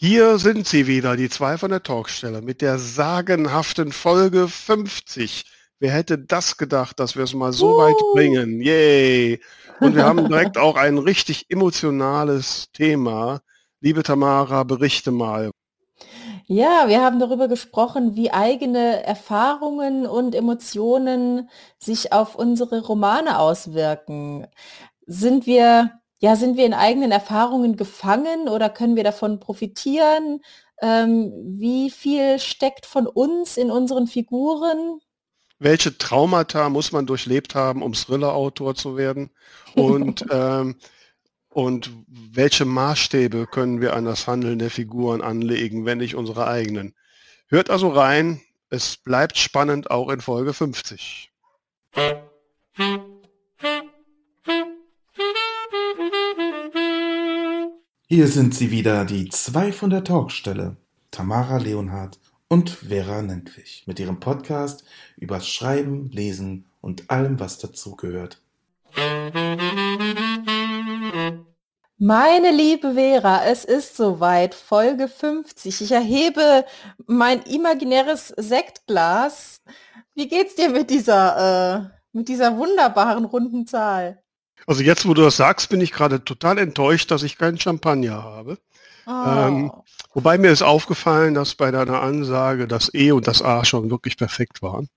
Hier sind sie wieder, die zwei von der Talkstelle, mit der sagenhaften Folge 50. Wer hätte das gedacht, dass wir es mal so uh. weit bringen? Yay! Und wir haben direkt auch ein richtig emotionales Thema. Liebe Tamara, berichte mal. Ja, wir haben darüber gesprochen, wie eigene Erfahrungen und Emotionen sich auf unsere Romane auswirken. Sind wir ja, sind wir in eigenen Erfahrungen gefangen oder können wir davon profitieren? Ähm, wie viel steckt von uns in unseren Figuren? Welche Traumata muss man durchlebt haben, um Thriller-Autor zu werden? Und, ähm, und welche Maßstäbe können wir an das Handeln der Figuren anlegen, wenn nicht unsere eigenen? Hört also rein, es bleibt spannend auch in Folge 50. Hier sind sie wieder, die zwei von der Talkstelle, Tamara Leonhardt und Vera Nentwich, mit ihrem Podcast über Schreiben, Lesen und allem, was dazugehört. Meine liebe Vera, es ist soweit, Folge 50. Ich erhebe mein imaginäres Sektglas. Wie geht's dir mit dieser, äh, mit dieser wunderbaren runden Zahl? Also jetzt, wo du das sagst, bin ich gerade total enttäuscht, dass ich keinen Champagner habe. Oh. Ähm, wobei mir ist aufgefallen, dass bei deiner Ansage das E und das A schon wirklich perfekt waren.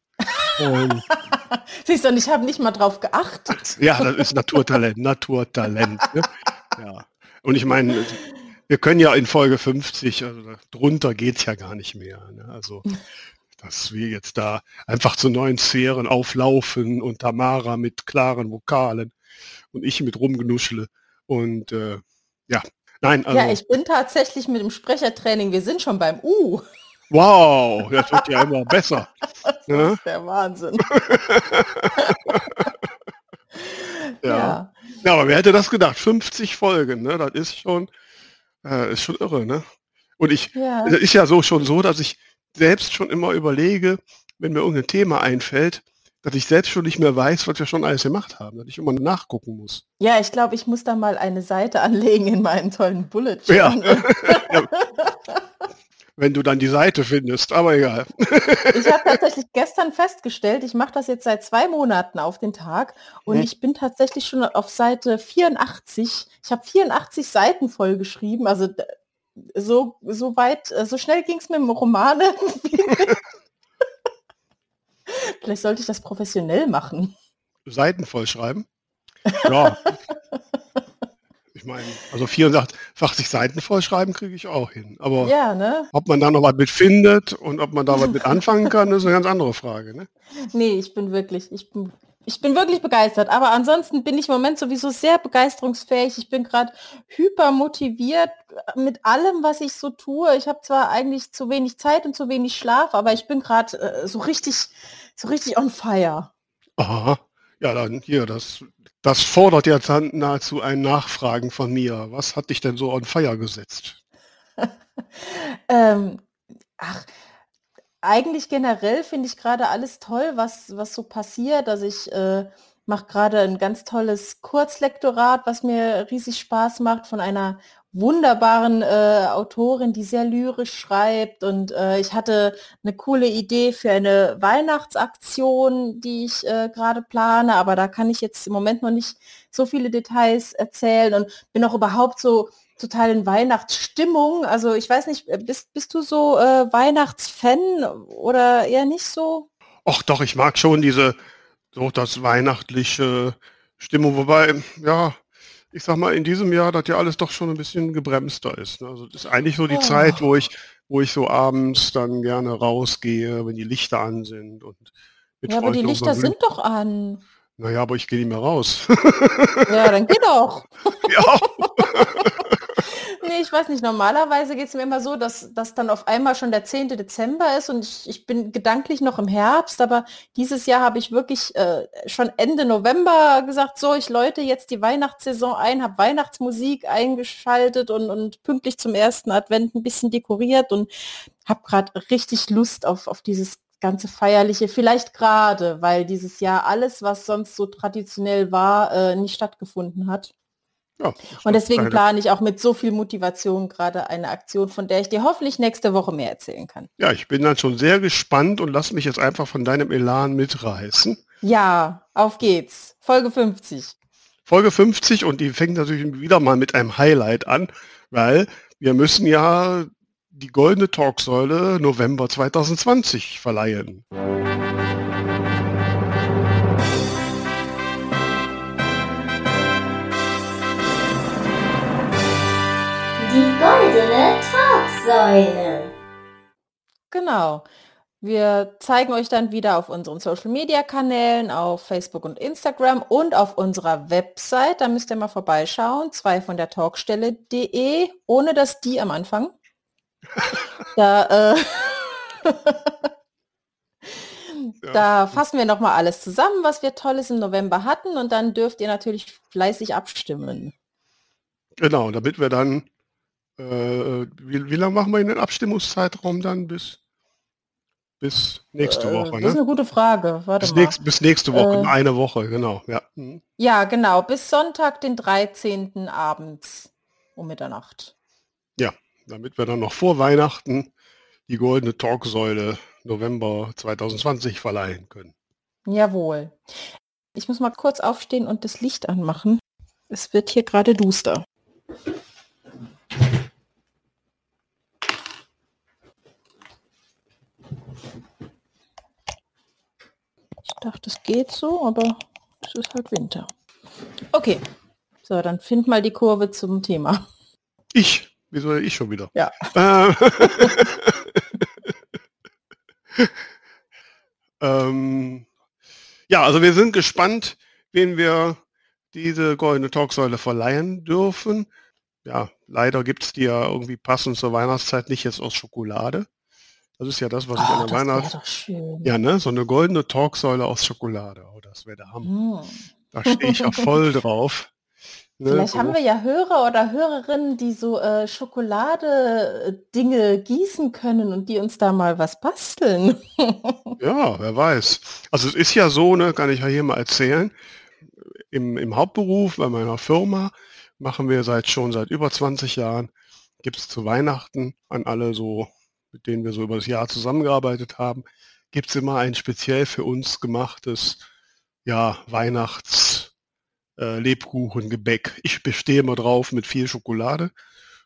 Ähm, Siehst du, und ich habe nicht mal drauf geachtet. ja, das ist Naturtalent, Naturtalent. Ne? Ja. Und ich meine, wir können ja in Folge 50, also drunter geht es ja gar nicht mehr. Ne? Also dass wir jetzt da einfach zu neuen Sphären auflaufen und Tamara mit klaren Vokalen und ich mit rumgenuschle. Und äh, ja, nein. Also, ja, ich bin tatsächlich mit dem Sprechertraining, wir sind schon beim U. Wow, das wird ja immer besser. das ja? ist der Wahnsinn. ja. ja. ja. aber wer hätte das gedacht? 50 Folgen, ne? Das ist schon, äh, ist schon irre, ne? Und ich, ja. ist ja so schon so, dass ich selbst schon immer überlege, wenn mir irgendein Thema einfällt, dass ich selbst schon nicht mehr weiß, was wir schon alles gemacht haben, dass ich immer nachgucken muss. Ja, ich glaube, ich muss da mal eine Seite anlegen in meinen tollen Bullet. Ja. ja. Wenn du dann die Seite findest, aber egal. ich habe tatsächlich gestern festgestellt, ich mache das jetzt seit zwei Monaten auf den Tag und hm. ich bin tatsächlich schon auf Seite 84. Ich habe 84 Seiten voll geschrieben, also so, so weit, so schnell ging es mit dem Roman. Vielleicht sollte ich das professionell machen. Seiten vollschreiben? Ja. ich meine, also 84 Seiten vollschreiben kriege ich auch hin. Aber ja, ne? ob man da noch was mit findet und ob man da was mit anfangen kann, ist eine ganz andere Frage. Ne? Nee, ich bin wirklich, ich bin ich bin wirklich begeistert. Aber ansonsten bin ich im Moment sowieso sehr begeisterungsfähig. Ich bin gerade hyper motiviert mit allem, was ich so tue. Ich habe zwar eigentlich zu wenig Zeit und zu wenig Schlaf, aber ich bin gerade äh, so richtig so richtig on fire. Aha. Ja, dann hier, das, das fordert jetzt nahezu ein Nachfragen von mir. Was hat dich denn so on fire gesetzt? ähm, ach, eigentlich generell finde ich gerade alles toll, was, was so passiert. Also ich äh, mache gerade ein ganz tolles Kurzlektorat, was mir riesig Spaß macht von einer wunderbaren äh, Autorin, die sehr lyrisch schreibt. Und äh, ich hatte eine coole Idee für eine Weihnachtsaktion, die ich äh, gerade plane, aber da kann ich jetzt im Moment noch nicht so viele Details erzählen und bin auch überhaupt so total in Weihnachtsstimmung. Also ich weiß nicht, bist, bist du so äh, Weihnachtsfan oder eher nicht so? Ach doch, ich mag schon diese, so das weihnachtliche Stimmung, wobei, ja, ich sag mal, in diesem Jahr, dass ja alles doch schon ein bisschen gebremster ist. Ne? Also das ist eigentlich so die oh. Zeit, wo ich, wo ich so abends dann gerne rausgehe, wenn die Lichter an sind und Ja, aber die Lichter sind doch an. Naja, aber ich gehe nicht mehr raus. Ja, dann geh doch. Ja. nee, ich weiß nicht. Normalerweise geht es mir immer so, dass, dass dann auf einmal schon der 10. Dezember ist und ich, ich bin gedanklich noch im Herbst, aber dieses Jahr habe ich wirklich äh, schon Ende November gesagt, so, ich läute jetzt die Weihnachtssaison ein, habe Weihnachtsmusik eingeschaltet und, und pünktlich zum ersten Advent ein bisschen dekoriert und habe gerade richtig Lust auf, auf dieses ganze Feierliche, vielleicht gerade, weil dieses Jahr alles, was sonst so traditionell war, äh, nicht stattgefunden hat. Ja, Und deswegen plane ich auch mit so viel Motivation gerade eine Aktion, von der ich dir hoffentlich nächste Woche mehr erzählen kann. Ja, ich bin dann schon sehr gespannt und lass mich jetzt einfach von deinem Elan mitreißen. Ja, auf geht's. Folge 50. Folge 50 und die fängt natürlich wieder mal mit einem Highlight an, weil wir müssen ja die goldene Talksäule November 2020 verleihen. Talksäule. Genau. Wir zeigen euch dann wieder auf unseren Social-Media-Kanälen, auf Facebook und Instagram und auf unserer Website. Da müsst ihr mal vorbeischauen, zwei von der Talkstelle.de, ohne das die am Anfang. Da, äh, da fassen wir nochmal alles zusammen, was wir Tolles im November hatten und dann dürft ihr natürlich fleißig abstimmen. Genau, damit wir dann, äh, wie, wie lange machen wir in den Abstimmungszeitraum dann bis, bis nächste Äh, Woche, Das ist ne? eine gute Frage. Warte Bis, nächst, bis nächste Woche, Äh, eine Woche, genau. Ja. Mhm. Ja, genau, bis Sonntag, den 13. abends um Mitternacht. ja, damit wir dann noch vor Weihnachten die goldene Talksäule November 2020 verleihen können. Jawohl. Ich muss mal kurz aufstehen und das Licht anmachen. Es wird hier gerade duster. Dachte, es geht so, aber es ist halt Winter. Okay. So, dann find mal die Kurve zum Thema. Ich, wieso ich schon wieder? Ja. Äh, ähm, ja, also wir sind gespannt, wen wir diese goldene Talksäule verleihen dürfen. Ja, leider gibt es die ja irgendwie passend zur Weihnachtszeit nicht jetzt aus Schokolade. Das ist ja das, was ich Oh, an der das wäre Weihnacht... doch schön. Ja, ne? So eine goldene Talksäule aus Schokolade. Oh, das wäre der Hammer. Hm. Da stehe ich ja voll drauf. Ne, Vielleicht so. haben wir ja Hörer oder Hörerinnen, die so äh, Schokolade-Dinge gießen können und die uns da mal was basteln. Ja, wer weiß. Also es ist ja so, ne, kann ich ja hier mal erzählen, im, im Hauptberuf bei meiner Firma machen wir seit schon seit über 20 Jahren, gibt es zu Weihnachten an alle so, mit denen wir so über das Jahr zusammengearbeitet haben, gibt es immer ein speziell für uns gemachtes, ja, Weihnachts äh, Lebkuchen, Gebäck. Ich bestehe immer drauf mit viel Schokolade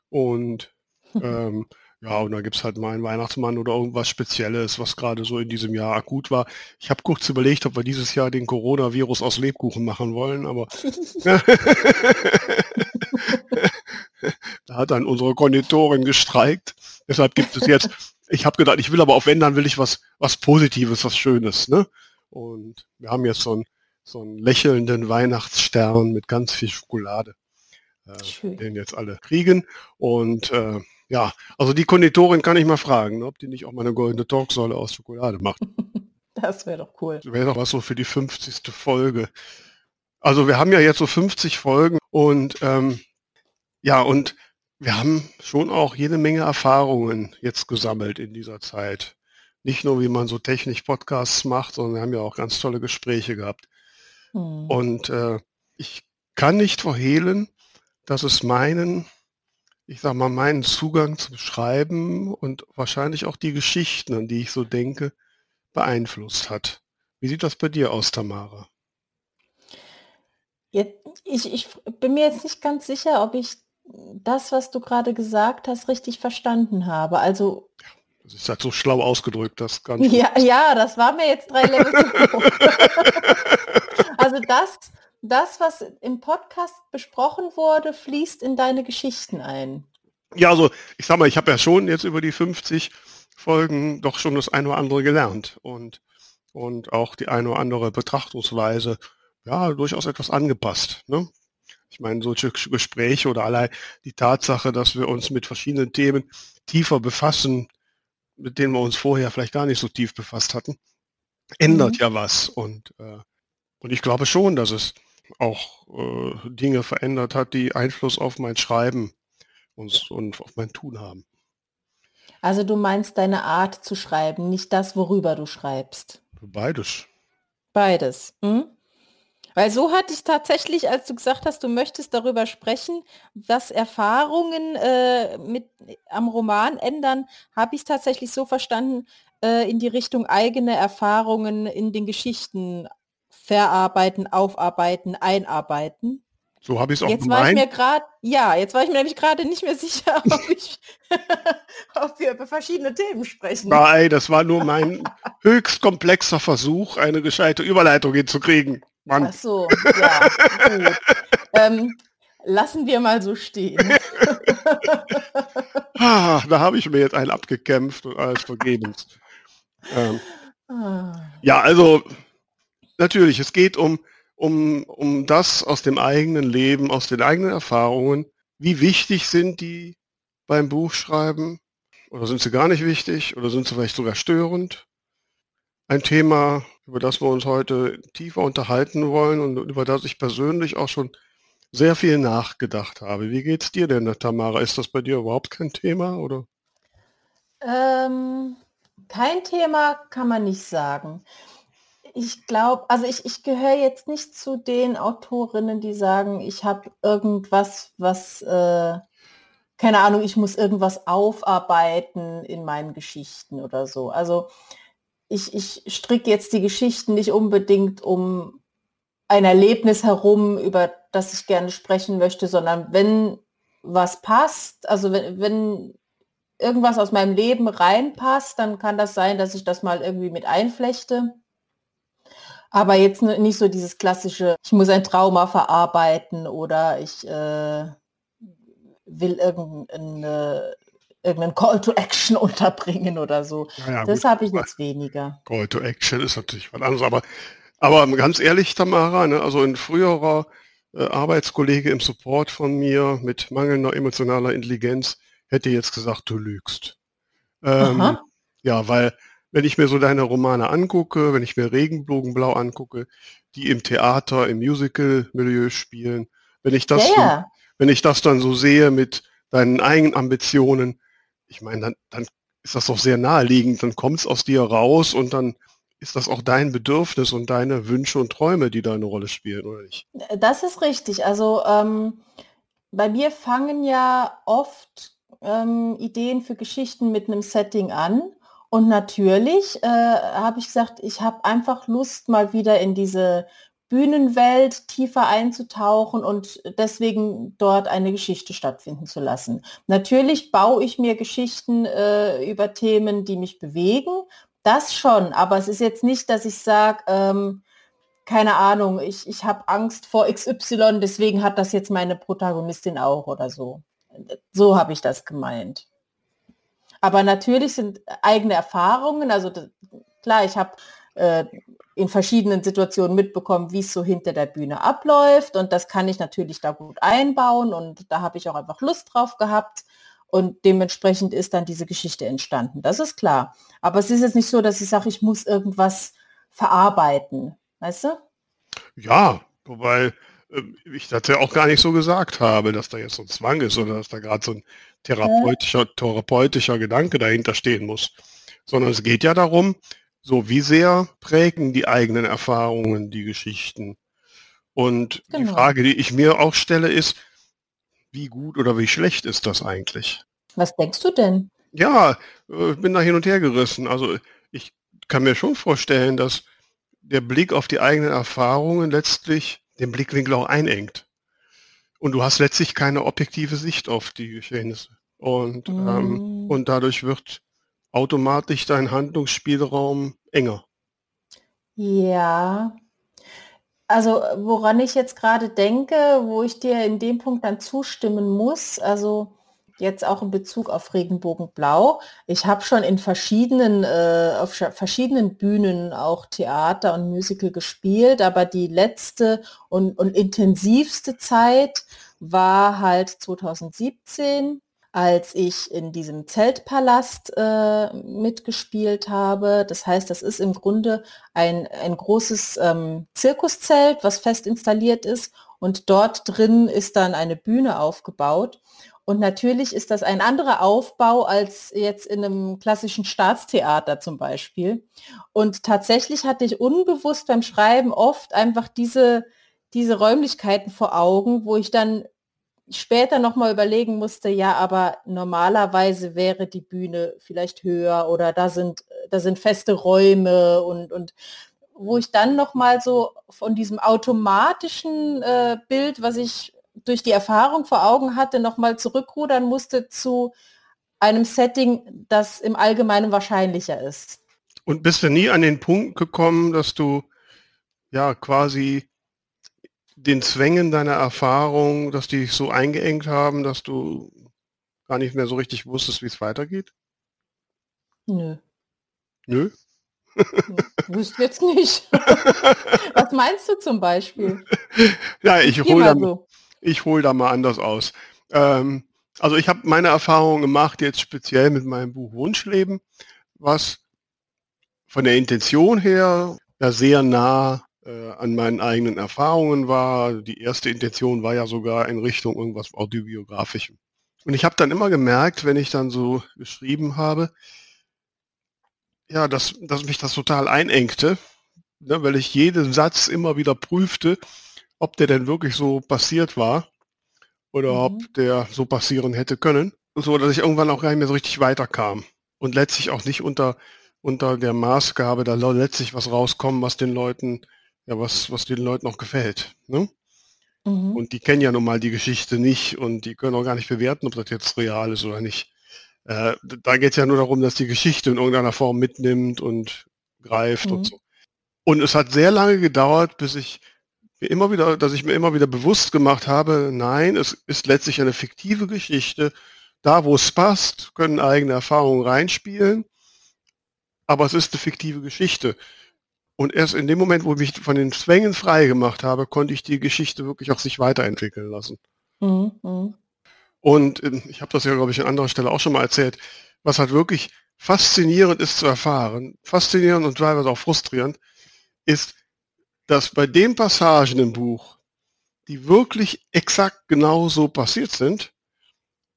und ähm, ja, und da gibt es halt mal einen Weihnachtsmann oder irgendwas Spezielles, was gerade so in diesem Jahr akut war. Ich habe kurz überlegt, ob wir dieses Jahr den Coronavirus aus Lebkuchen machen wollen, aber da hat dann unsere Konditorin gestreikt. Deshalb gibt es jetzt, ich habe gedacht, ich will aber auf wenn, dann will ich was, was Positives, was Schönes. Ne? Und wir haben jetzt so einen, so einen lächelnden Weihnachtsstern mit ganz viel Schokolade, äh, den jetzt alle kriegen. Und äh, ja, also die Konditorin kann ich mal fragen, ob die nicht auch mal eine goldene Talksäule aus Schokolade macht. Das wäre doch cool. Das wäre doch was so für die 50. Folge. Also wir haben ja jetzt so 50 Folgen und ähm, ja, und wir haben schon auch jede Menge Erfahrungen jetzt gesammelt in dieser Zeit. Nicht nur, wie man so technisch Podcasts macht, sondern wir haben ja auch ganz tolle Gespräche gehabt. Hm. Und äh, ich kann nicht verhehlen, dass es meinen, ich sag mal, meinen Zugang zum Schreiben und wahrscheinlich auch die Geschichten, an die ich so denke, beeinflusst hat. Wie sieht das bei dir aus, Tamara? Jetzt, ich, ich bin mir jetzt nicht ganz sicher, ob ich das, was du gerade gesagt hast, richtig verstanden habe. Also Das ist halt so schlau ausgedrückt, das ganz. ja, ja, das war mir jetzt drei Level zu hoch. Also das, das, was im Podcast besprochen wurde, fließt in deine Geschichten ein. Ja, also ich sag mal, ich habe ja schon jetzt über die 50 Folgen doch schon das eine oder andere gelernt und, und auch die eine oder andere Betrachtungsweise, ja, durchaus etwas angepasst. Ne? Ich meine, solche Gespräche oder allein die Tatsache, dass wir uns mit verschiedenen Themen tiefer befassen, mit denen wir uns vorher vielleicht gar nicht so tief befasst hatten, ändert Mhm. ja was. Und, äh, und ich glaube schon, dass es auch äh, Dinge verändert hat, die Einfluss auf mein Schreiben und, und auf mein Tun haben. Also du meinst deine Art zu schreiben, nicht das, worüber du schreibst. Beides. Beides. Hm? Weil so hatte ich tatsächlich, als du gesagt hast, du möchtest darüber sprechen, was Erfahrungen äh, mit am Roman ändern, habe ich tatsächlich so verstanden, äh, in die Richtung eigene Erfahrungen in den Geschichten verarbeiten, aufarbeiten, einarbeiten. So habe ich es auch Jetzt gemeint. war ich mir gerade, ja, jetzt war ich mir nämlich gerade nicht mehr sicher, ob, ich, ob wir über verschiedene Themen sprechen. Nein, das war nur mein höchst komplexer Versuch, eine gescheite Überleitung hinzukriegen. Mann. Ach so, ja, gut. Ähm, lassen wir mal so stehen. Ah, da habe ich mir jetzt einen abgekämpft und alles vergebens. Ähm, Ah. ja, also natürlich, es geht um, um, um das aus dem eigenen Leben, aus den eigenen Erfahrungen. Wie wichtig sind die beim Buchschreiben? Oder sind sie gar nicht wichtig? Oder sind sie vielleicht sogar störend? Ein Thema, über das wir uns heute tiefer unterhalten wollen und über das ich persönlich auch schon sehr viel nachgedacht habe. Wie geht's dir denn, Tamara? Ist das bei dir überhaupt kein Thema? Oder? Ähm, kein Thema kann man nicht sagen. Ich glaube, also ich, ich gehöre jetzt nicht zu den Autorinnen, die sagen, ich habe irgendwas, was, äh, keine Ahnung, ich muss irgendwas aufarbeiten in meinen Geschichten oder so. Also ich, ich stricke jetzt die Geschichten nicht unbedingt um ein Erlebnis herum, über das ich gerne sprechen möchte, sondern wenn was passt, also wenn, wenn irgendwas aus meinem Leben reinpasst, dann kann das sein, dass ich das mal irgendwie mit einflechte. Aber jetzt nicht so dieses klassische, ich muss ein Trauma verarbeiten oder ich äh, will irgendeine, irgendeinen Call to Action unterbringen oder so. Naja, das habe ich jetzt weniger. Call to Action ist natürlich was anderes, aber, aber ganz ehrlich, Tamara, ne, also ein früherer äh, Arbeitskollege im Support von mir mit mangelnder emotionaler Intelligenz hätte jetzt gesagt, du lügst. Ähm, ja, weil wenn ich mir so deine Romane angucke, wenn ich mir Regenbogenblau angucke, die im Theater, im Musical-Milieu spielen, wenn ich das Ja, so, ja. wenn ich das dann so sehe mit deinen eigenen Ambitionen, ich meine, dann, dann ist das doch sehr naheliegend, dann kommt es aus dir raus und dann ist das auch dein Bedürfnis und deine Wünsche und Träume, die da eine Rolle spielen, oder nicht? Das ist richtig. Also ähm, bei mir fangen ja oft ähm, Ideen für Geschichten mit einem Setting an. Und natürlich äh, habe ich gesagt, ich habe einfach Lust, mal wieder in diese Bühnenwelt tiefer einzutauchen und deswegen dort eine Geschichte stattfinden zu lassen. Natürlich baue ich mir Geschichten äh, über Themen, die mich bewegen. Das schon, aber es ist jetzt nicht, dass ich sage, ähm, keine Ahnung, ich, ich habe Angst vor XY, deswegen hat das jetzt meine Protagonistin auch oder so. So habe ich das gemeint. Aber natürlich sind eigene Erfahrungen, also klar, ich habe äh, in verschiedenen Situationen mitbekommen, wie es so hinter der Bühne abläuft und das kann ich natürlich da gut einbauen und da habe ich auch einfach Lust drauf gehabt und dementsprechend ist dann diese Geschichte entstanden. Das ist klar. Aber es ist jetzt nicht so, dass ich sage, ich muss irgendwas verarbeiten. Weißt du? Ja, wobei äh, ich das ja auch gar nicht so gesagt habe, dass da jetzt so ein Zwang ist oder dass da gerade so ein therapeutischer, therapeutischer Gedanke dahinter stehen muss. Sondern es geht ja darum, so wie sehr prägen die eigenen Erfahrungen die Geschichten. Und die Genau. Frage, die ich mir auch stelle, ist, wie gut oder wie schlecht ist das eigentlich? Was denkst du denn? Ja, äh, ich bin da hin und her gerissen. Also ich kann mir schon vorstellen, dass der Blick auf die eigenen Erfahrungen letztlich den Blickwinkel auch einengt. Und du hast letztlich keine objektive Sicht auf die Geschehnisse. Und, ähm, Mm. und dadurch wird automatisch dein Handlungsspielraum enger. Ja. Also woran ich jetzt gerade denke, wo ich dir in dem Punkt dann zustimmen muss, also jetzt auch in Bezug auf Regenbogenblau. Ich habe schon in verschiedenen, äh, auf verschiedenen Bühnen auch Theater und Musical gespielt, aber die letzte und, und intensivste Zeit war halt 2017 als ich in diesem Zeltpalast äh, mitgespielt habe. Das heißt, das ist im Grunde ein, ein großes ähm, Zirkuszelt, was fest installiert ist. Und dort drin ist dann eine Bühne aufgebaut. Und natürlich ist das ein anderer Aufbau als jetzt in einem klassischen Staatstheater zum Beispiel. Und tatsächlich hatte ich unbewusst beim Schreiben oft einfach diese, diese Räumlichkeiten vor Augen, wo ich dann später nochmal überlegen musste, ja, aber normalerweise wäre die Bühne vielleicht höher oder da sind, da sind feste Räume und, und wo ich dann nochmal so von diesem automatischen äh, Bild, was ich durch die Erfahrung vor Augen hatte, nochmal zurückrudern musste zu einem Setting, das im Allgemeinen wahrscheinlicher ist. Und bist du nie an den Punkt gekommen, dass du ja quasi den Zwängen deiner Erfahrung, dass die dich so eingeengt haben, dass du gar nicht mehr so richtig wusstest, wie es weitergeht? Nö. Nö? Wüsste jetzt nicht. Was meinst du zum Beispiel? Ja, ich hole da, so. hol da mal anders aus. Ähm, also ich habe meine Erfahrungen gemacht, jetzt speziell mit meinem Buch Wunschleben, was von der Intention her ja sehr nah äh, an meinen eigenen Erfahrungen war. Die erste Intention war ja sogar in Richtung irgendwas autobiografischem. Und ich habe dann immer gemerkt, wenn ich dann so geschrieben habe, ja, dass, dass mich das total einengte, ne, weil ich jeden Satz immer wieder prüfte, ob der denn wirklich so passiert war oder mhm. ob der so passieren hätte können. So, dass ich irgendwann auch gar nicht mehr so richtig weiterkam. Und letztlich auch nicht unter, unter der Maßgabe, da letztlich was rauskommen, was den Leuten ja, was, was den Leuten auch gefällt. Ne? Mhm. Und die kennen ja nun mal die Geschichte nicht und die können auch gar nicht bewerten, ob das jetzt real ist oder nicht. Äh, da geht es ja nur darum, dass die Geschichte in irgendeiner Form mitnimmt und greift mhm. und so. Und es hat sehr lange gedauert, bis ich mir immer wieder, dass ich mir immer wieder bewusst gemacht habe, nein, es ist letztlich eine fiktive Geschichte. Da, wo es passt, können eigene Erfahrungen reinspielen, aber es ist eine fiktive Geschichte. Und erst in dem Moment, wo ich mich von den Zwängen frei gemacht habe, konnte ich die Geschichte wirklich auch sich weiterentwickeln lassen. Mhm. mhm. Und ähm, ich habe das ja, glaube ich, an anderer Stelle auch schon mal erzählt, was halt wirklich faszinierend ist zu erfahren, faszinierend und teilweise auch frustrierend, ist, dass bei den Passagen im Buch, die wirklich exakt genau so passiert sind,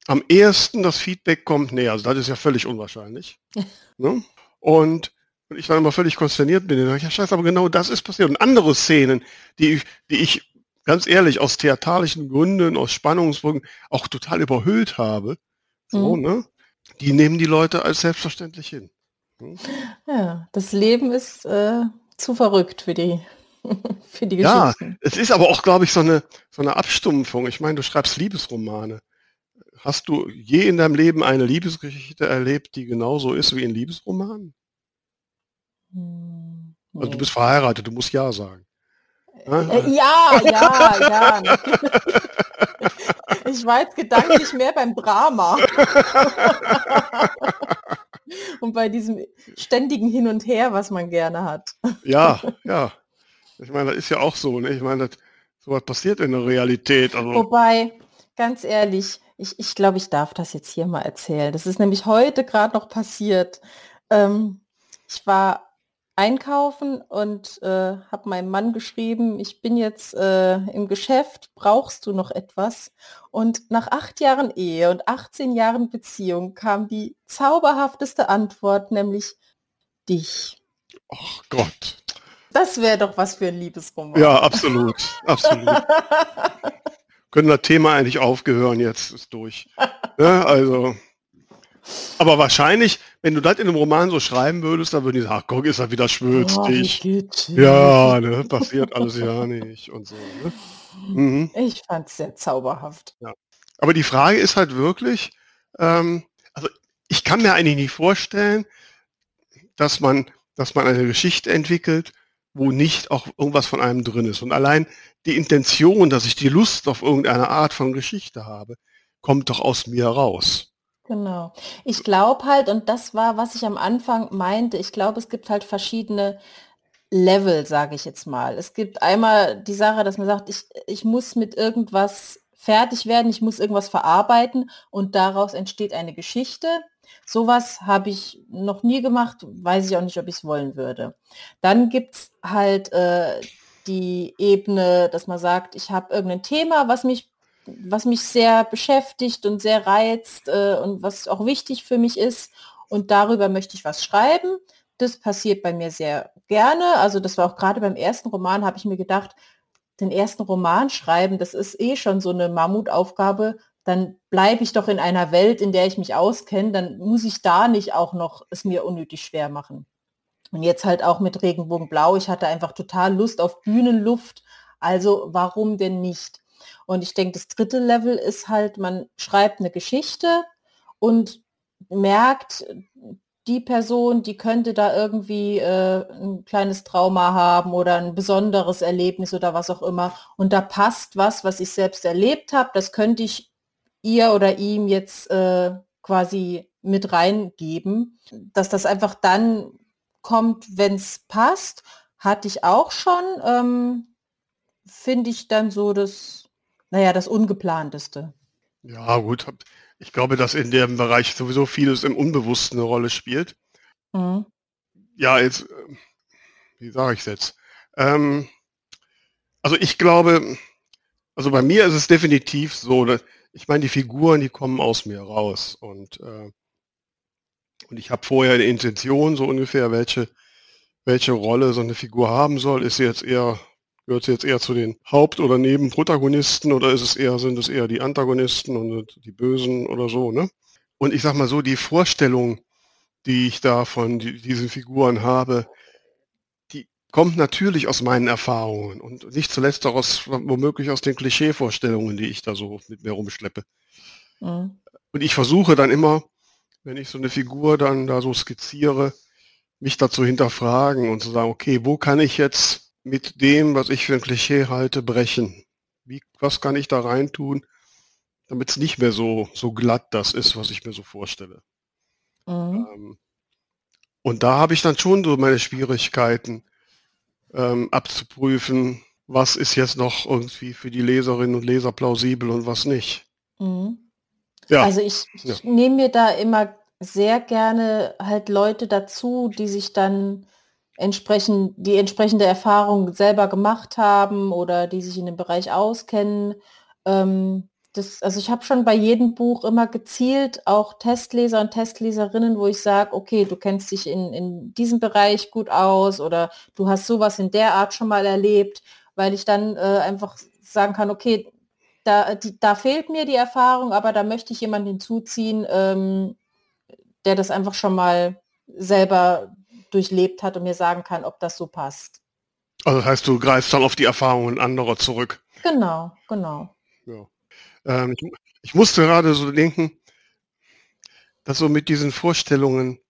am ersten das Feedback kommt, nee, also das ist ja völlig unwahrscheinlich. ne? Und und ich dann immer völlig konsterniert bin. Ich, ja, scheiße, aber genau das ist passiert. Und andere Szenen, die ich, die ich ganz ehrlich aus theatralischen Gründen, aus Spannungsbrücken auch total überhüllt habe, so, mhm. ne? Die nehmen die Leute als selbstverständlich hin. Hm? Ja, das Leben ist äh, zu verrückt für die, für die Geschichten. Ja, es ist aber auch, glaube ich, so eine, so eine Abstumpfung. Ich meine, du schreibst Liebesromane. Hast du je in deinem Leben eine Liebesgeschichte erlebt, die genauso ist wie in Liebesromanen? Hm, nee. Also du bist verheiratet, du musst ja sagen. Äh, ja, ja, ja. ich war jetzt gedanklich mehr beim Drama. und bei diesem ständigen Hin und Her, was man gerne hat. ja, ja. Ich meine, das ist ja auch so. Ne? Ich meine, das, sowas passiert in der Realität. Also. Wobei, ganz ehrlich, ich, ich glaube, ich darf das jetzt hier mal erzählen. Das ist nämlich heute gerade noch passiert. Ähm, ich war einkaufen und äh, habe meinem Mann geschrieben, ich bin jetzt äh, im Geschäft, brauchst du noch etwas? Und nach acht Jahren Ehe und 18 Jahren Beziehung kam die zauberhafteste Antwort, nämlich dich. Ach Gott. Das wäre doch was für ein Liebesroman. Ja, absolut, absolut. Können das Thema eigentlich aufgehören, jetzt ist durch. Ja, also. Aber wahrscheinlich, wenn du das in einem Roman so schreiben würdest, dann würden die sagen, ach guck, ist er wieder schwülstig. Oh, ja, ne, passiert alles ja nicht und so. Ne? Mhm. Ich fand es sehr zauberhaft. Ja. Aber die Frage ist halt wirklich, ähm, also ich kann mir eigentlich nicht vorstellen, dass man, dass man eine Geschichte entwickelt, wo nicht auch irgendwas von einem drin ist. Und allein die Intention, dass ich die Lust auf irgendeine Art von Geschichte habe, kommt doch aus mir raus. Genau. Ich glaube halt, und das war, was ich am Anfang meinte, ich glaube, es gibt halt verschiedene Level, sage ich jetzt mal. Es gibt einmal die Sache, dass man sagt, ich, ich muss mit irgendwas fertig werden, ich muss irgendwas verarbeiten und daraus entsteht eine Geschichte. Sowas habe ich noch nie gemacht, weiß ich auch nicht, ob ich es wollen würde. Dann gibt es halt äh, die Ebene, dass man sagt, ich habe irgendein Thema, was mich was mich sehr beschäftigt und sehr reizt äh, und was auch wichtig für mich ist. Und darüber möchte ich was schreiben. Das passiert bei mir sehr gerne. Also das war auch gerade beim ersten Roman, habe ich mir gedacht, den ersten Roman schreiben, das ist eh schon so eine Mammutaufgabe, dann bleibe ich doch in einer Welt, in der ich mich auskenne, dann muss ich da nicht auch noch es mir unnötig schwer machen. Und jetzt halt auch mit Regenbogenblau, ich hatte einfach total Lust auf Bühnenluft, also warum denn nicht? Und ich denke, das dritte Level ist halt, man schreibt eine Geschichte und merkt, die Person, die könnte da irgendwie äh, ein kleines Trauma haben oder ein besonderes Erlebnis oder was auch immer. Und da passt was, was ich selbst erlebt habe. Das könnte ich ihr oder ihm jetzt äh, quasi mit reingeben, dass das einfach dann kommt, wenn es passt. Hatte ich auch schon. Ähm, Finde ich dann so das, naja, das Ungeplanteste. Ja, gut. Ich glaube, dass in dem Bereich sowieso vieles im Unbewussten eine Rolle spielt. Mhm. Ja, jetzt, äh, wie sage ich es jetzt? Ähm, also ich glaube, also bei mir ist es definitiv so, dass, ich meine, die Figuren, die kommen aus mir raus und, äh, und ich habe vorher eine Intention, so ungefähr, welche, welche Rolle so eine Figur haben soll. Ist sie jetzt eher Gehört sie jetzt eher zu den Haupt- oder Nebenprotagonisten oder ist es eher, sind es eher die Antagonisten und die Bösen oder so, ne? Und ich sag mal so, die Vorstellung, die ich da von die, diesen Figuren habe, die kommt natürlich aus meinen Erfahrungen und nicht zuletzt auch aus, womöglich aus den Klischeevorstellungen, die ich da so mit mir rumschleppe. Mhm. Und ich versuche dann immer, wenn ich so eine Figur dann da so skizziere, mich dazu hinterfragen und zu sagen, okay, wo kann ich jetzt mit dem, was ich für ein Klischee halte, brechen? Wie, was kann ich da reintun, damit es nicht mehr so, so glatt das ist, was ich mir so vorstelle? Mhm. Ähm, und da habe ich dann schon so meine Schwierigkeiten ähm, abzuprüfen, was ist jetzt noch irgendwie für die Leserinnen und Leser plausibel und was nicht. Mhm. Ja. Also ich, ich ja. nehme mir da immer sehr gerne halt Leute dazu, die sich dann entsprechend, die entsprechende Erfahrung selber gemacht haben oder die sich in dem Bereich auskennen. Ähm, das, also ich habe schon bei jedem Buch immer gezielt auch Testleser und Testleserinnen, wo ich sage, okay, du kennst dich in, in diesem Bereich gut aus oder du hast sowas in der Art schon mal erlebt, weil ich dann äh, einfach sagen kann, okay, da, die, da fehlt mir die Erfahrung, aber da möchte ich jemanden hinzuziehen, ähm, der das einfach schon mal selber durchlebt hat und mir sagen kann, ob das so passt. Also das heißt, du greifst dann auf die Erfahrungen anderer zurück. Genau, genau. Ja. Ähm, ich, ich, musste gerade so denken, dass so mit diesen Vorstellungen,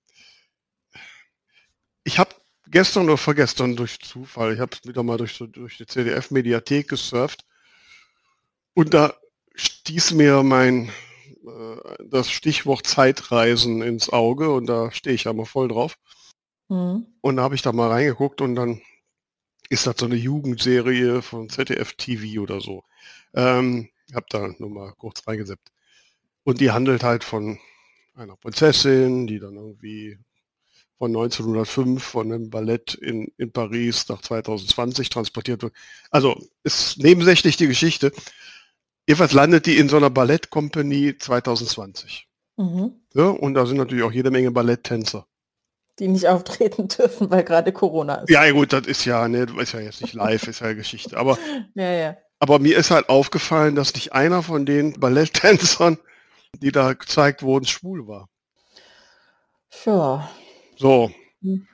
ich habe gestern oder vorgestern durch Zufall, ich habe wieder mal durch, durch die CDF-Mediathek gesurft und da stieß mir mein äh, das Stichwort Zeitreisen ins Auge und da stehe ich ja mal voll drauf. Mhm. Und da habe ich da mal reingeguckt und dann ist das so eine Jugendserie von ZDF TV oder so. Ähm, habe da nur mal kurz reingesetzt. Und die handelt halt von einer Prinzessin, die dann irgendwie von 1905 von einem Ballett in, in Paris nach 2020 transportiert wird. Also ist nebensächlich die Geschichte. Jedenfalls landet die in so einer Ballettkompanie 2020. Mhm. Ja, und da sind natürlich auch jede Menge Balletttänzer die nicht auftreten dürfen, weil gerade Corona ist. Ja, gut, das ist ja, ne, ist ja jetzt nicht live, ist ja Geschichte. Aber, ja, ja. aber mir ist halt aufgefallen, dass nicht einer von den Balletttänzern, die da gezeigt wurden, schwul war. Ja. So.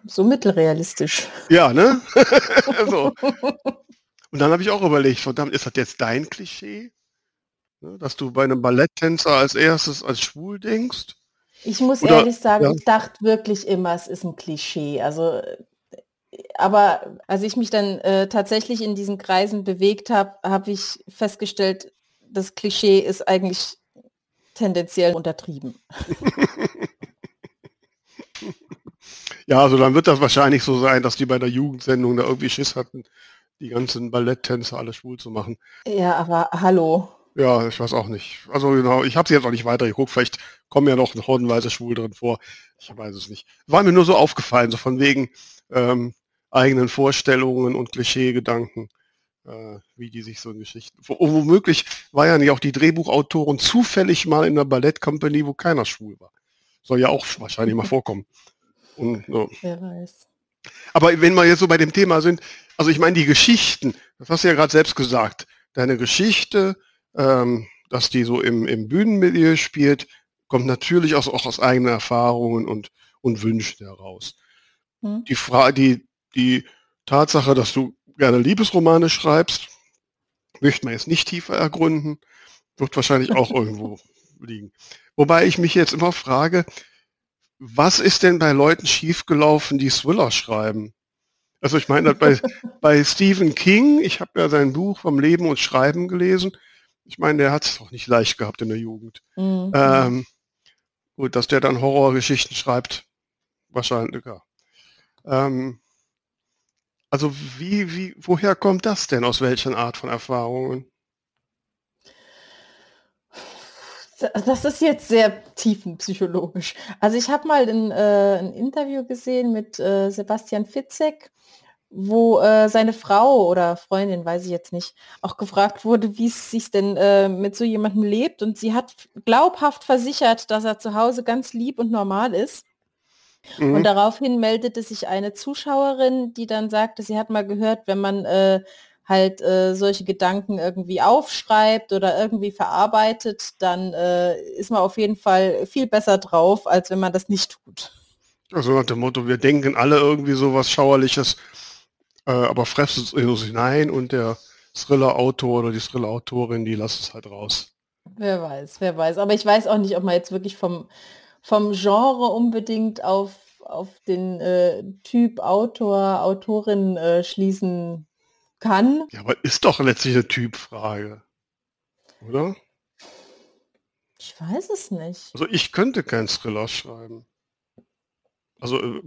So mittelrealistisch. Ja, ne? so. Und dann habe ich auch überlegt, verdammt, ist das jetzt dein Klischee? Ne, dass du bei einem Balletttänzer als erstes als schwul denkst? Ich muss Oder, ehrlich sagen, ja. ich dachte wirklich immer, es ist ein Klischee. Also, aber als ich mich dann äh, tatsächlich in diesen Kreisen bewegt habe, habe ich festgestellt, das Klischee ist eigentlich tendenziell untertrieben. ja, also dann wird das wahrscheinlich so sein, dass die bei der Jugendsendung da irgendwie Schiss hatten, die ganzen Balletttänzer alle schwul zu machen. Ja, aber hallo. Ja, ich weiß auch nicht. Also genau, ich habe sie jetzt auch nicht weiter geguckt. Vielleicht kommen ja noch hordenweise schwul drin vor. Ich weiß es nicht. War mir nur so aufgefallen, so von wegen ähm, eigenen Vorstellungen und Klischeegedanken, äh, wie die sich so in Geschichten. Womöglich war ja nicht auch die Drehbuchautoren zufällig mal in einer Ballettcompany, wo keiner schwul war. Soll ja auch wahrscheinlich mal vorkommen. Und, ja. Wer weiß. Aber wenn wir jetzt so bei dem Thema sind, also ich meine die Geschichten, das hast du ja gerade selbst gesagt, deine Geschichte, ähm, dass die so im, im Bühnenmilieu spielt, kommt natürlich auch, auch aus eigenen Erfahrungen und, und Wünschen heraus. Hm. Die, Fra die, die Tatsache, dass du gerne Liebesromane schreibst, möchte man jetzt nicht tiefer ergründen, wird wahrscheinlich auch irgendwo liegen. Wobei ich mich jetzt immer frage, was ist denn bei Leuten schiefgelaufen, die Thriller schreiben? Also ich meine, bei, bei Stephen King, ich habe ja sein Buch vom Leben und Schreiben gelesen. Ich meine, der hat es auch nicht leicht gehabt in der Jugend. Mhm. Ähm, gut, dass der dann Horrorgeschichten schreibt, wahrscheinlich, ja. Ähm, also wie, wie, woher kommt das denn? Aus welchen Art von Erfahrungen? Das ist jetzt sehr tiefenpsychologisch. Also ich habe mal ein, äh, ein, Interview gesehen mit äh, Sebastian Fitzek, wo äh, seine Frau oder Freundin, weiß ich jetzt nicht, auch gefragt wurde, wie es sich denn äh, mit so jemandem lebt. Und sie hat glaubhaft versichert, dass er zu Hause ganz lieb und normal ist. Mhm. Und daraufhin meldete sich eine Zuschauerin, die dann sagte, sie hat mal gehört, wenn man äh, halt äh, solche Gedanken irgendwie aufschreibt oder irgendwie verarbeitet, dann äh, ist man auf jeden Fall viel besser drauf, als wenn man das nicht tut. Also nach dem Motto, wir denken alle irgendwie so was Schauerliches, äh, aber fressen es in uns hinein und der Thriller-Autor oder die Thriller-Autorin, die lassen es halt raus. Wer weiß, wer weiß. Aber ich weiß auch nicht, ob man jetzt wirklich vom vom Genre unbedingt auf, auf den äh, Typ Autor, Autorin äh, schließen kann. Ja, aber ist doch letztlich eine Typfrage, oder? Ich weiß es nicht. Also ich könnte keinen Thriller schreiben. Also äh,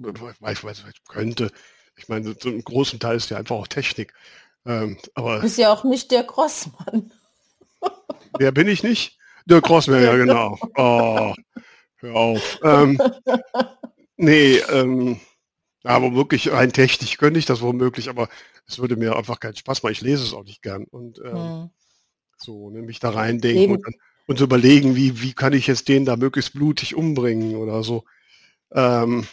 ich weiß, ich könnte. Ich meine, so im großen Teil ist ja einfach auch Technik. Ähm, aber du bist ja auch nicht der Grossmann. Wer bin ich nicht? Der Grossmann, ja genau. Oh, Hör auf. Ähm, nee, ähm, aber wirklich rein technisch könnte ich das womöglich, aber es würde mir einfach keinen Spaß machen. Ich lese es auch nicht gern. Und ähm, hm. so, nämlich ne, da reindenken und, und so überlegen, wie, wie kann ich jetzt den da möglichst blutig umbringen oder so. Ähm,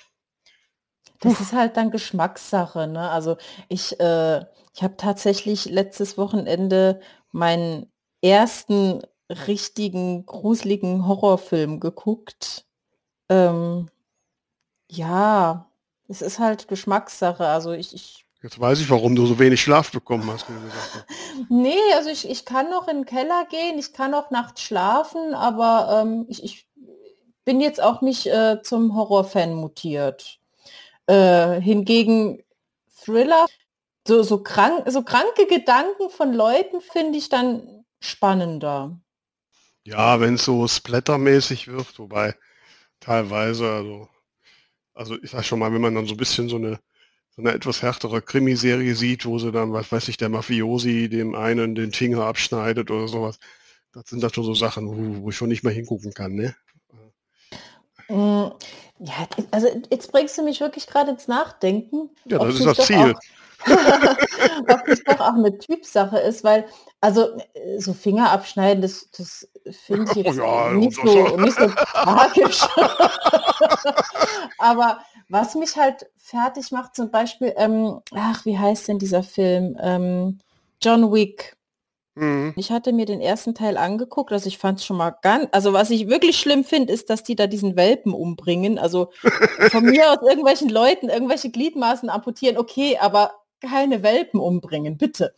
das ist halt dann Geschmackssache. Ne? Also ich, äh, ich habe tatsächlich letztes Wochenende meinen ersten richtigen gruseligen Horrorfilm geguckt. Ähm, ja, es ist halt Geschmackssache. Also ich, ich Jetzt weiß ich, warum du so wenig Schlaf bekommen hast. nee, also ich, ich kann noch in den Keller gehen, ich kann auch nachts schlafen, aber ähm, ich, ich bin jetzt auch nicht äh, zum Horrorfan mutiert. Äh, hingegen Thriller, so, so, krank, so kranke Gedanken von Leuten finde ich dann spannender. Ja, wenn es so splattermäßig wird, wobei teilweise, also, also ich sag schon mal, wenn man dann so ein bisschen so eine, so eine etwas härtere Krimiserie sieht, wo sie dann, was weiß ich, der Mafiosi dem einen den Finger abschneidet oder sowas, das sind da schon so Sachen, wo, wo ich schon nicht mehr hingucken kann, ne? Ja, also jetzt bringst du mich wirklich gerade ins Nachdenken. Ja, das ist das Ziel. Ob das doch auch eine Typsache ist, weil, also so Finger abschneiden, das, das finde ich jetzt oh ja, nicht, so, nicht so tragisch. Aber was mich halt fertig macht, zum Beispiel, ähm, ach, wie heißt denn dieser Film? Ähm, John Wick. Mhm. Ich hatte mir den ersten Teil angeguckt, also ich fand es schon mal ganz, also was ich wirklich schlimm finde, ist, dass die da diesen Welpen umbringen. Also von mir aus irgendwelchen Leuten irgendwelche Gliedmaßen amputieren, okay, aber keine Welpen umbringen, bitte.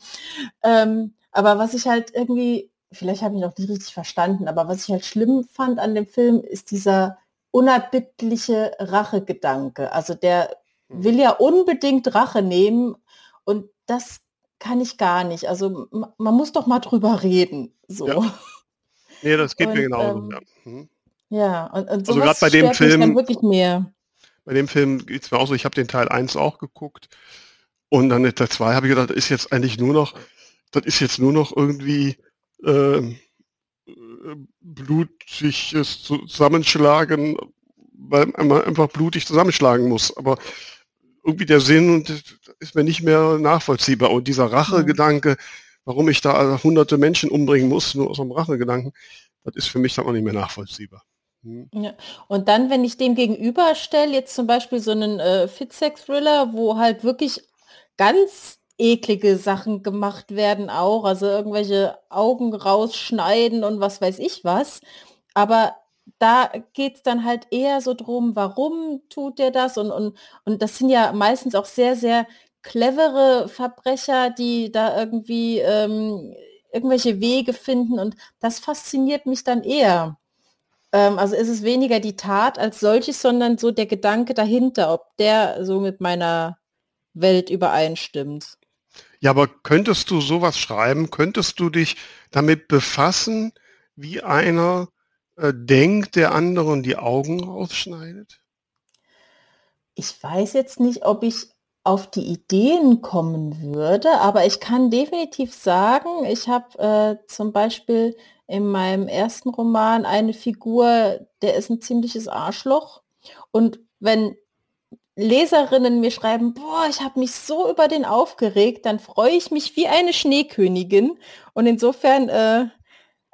Ähm, aber was ich halt irgendwie, vielleicht habe ich noch nicht richtig verstanden, aber was ich halt schlimm fand an dem Film, ist dieser unerbittliche Rachegedanke. Also der hm. will ja unbedingt Rache nehmen und das kann ich gar nicht. Also man muss doch mal drüber reden. So. Ja. Nee, das geht und, mir genauso. Ähm, ja, mhm. ja und, und also gerade bei dem Film wirklich mehr. Bei dem Film geht es mir auch so, ich habe den Teil 1 auch geguckt und dann der 2 habe ich gedacht, das ist jetzt eigentlich nur noch, das ist jetzt nur noch irgendwie äh, blutiges Zusammenschlagen, weil man einfach blutig zusammenschlagen muss. Aber irgendwie der Sinn ist mir nicht mehr nachvollziehbar. Und dieser Rachegedanke, warum ich da hunderte Menschen umbringen muss, nur aus einem Rachegedanken, das ist für mich dann auch nicht mehr nachvollziehbar. Hm. Ja. Und dann, wenn ich dem gegenüberstelle, jetzt zum Beispiel so einen äh, Fit-Sex-Thriller, wo halt wirklich ganz eklige Sachen gemacht werden auch, also irgendwelche Augen rausschneiden und was weiß ich was. Aber da geht es dann halt eher so drum, warum tut der das? Und, und, und das sind ja meistens auch sehr, sehr clevere Verbrecher, die da irgendwie ähm, irgendwelche Wege finden und das fasziniert mich dann eher. Ähm, also ist es weniger die Tat als solches, sondern so der Gedanke dahinter, ob der so mit meiner Welt übereinstimmt. Ja, aber könntest du sowas schreiben? Könntest du dich damit befassen, wie einer denkt, der anderen die Augen rausschneidet? Ich weiß jetzt nicht, ob ich auf die Ideen kommen würde, aber ich kann definitiv sagen, ich habe äh, zum Beispiel in meinem ersten Roman eine Figur, der ist ein ziemliches Arschloch. Und wenn Leserinnen mir schreiben, boah, ich habe mich so über den aufgeregt, dann freue ich mich wie eine Schneekönigin. Und insofern, äh,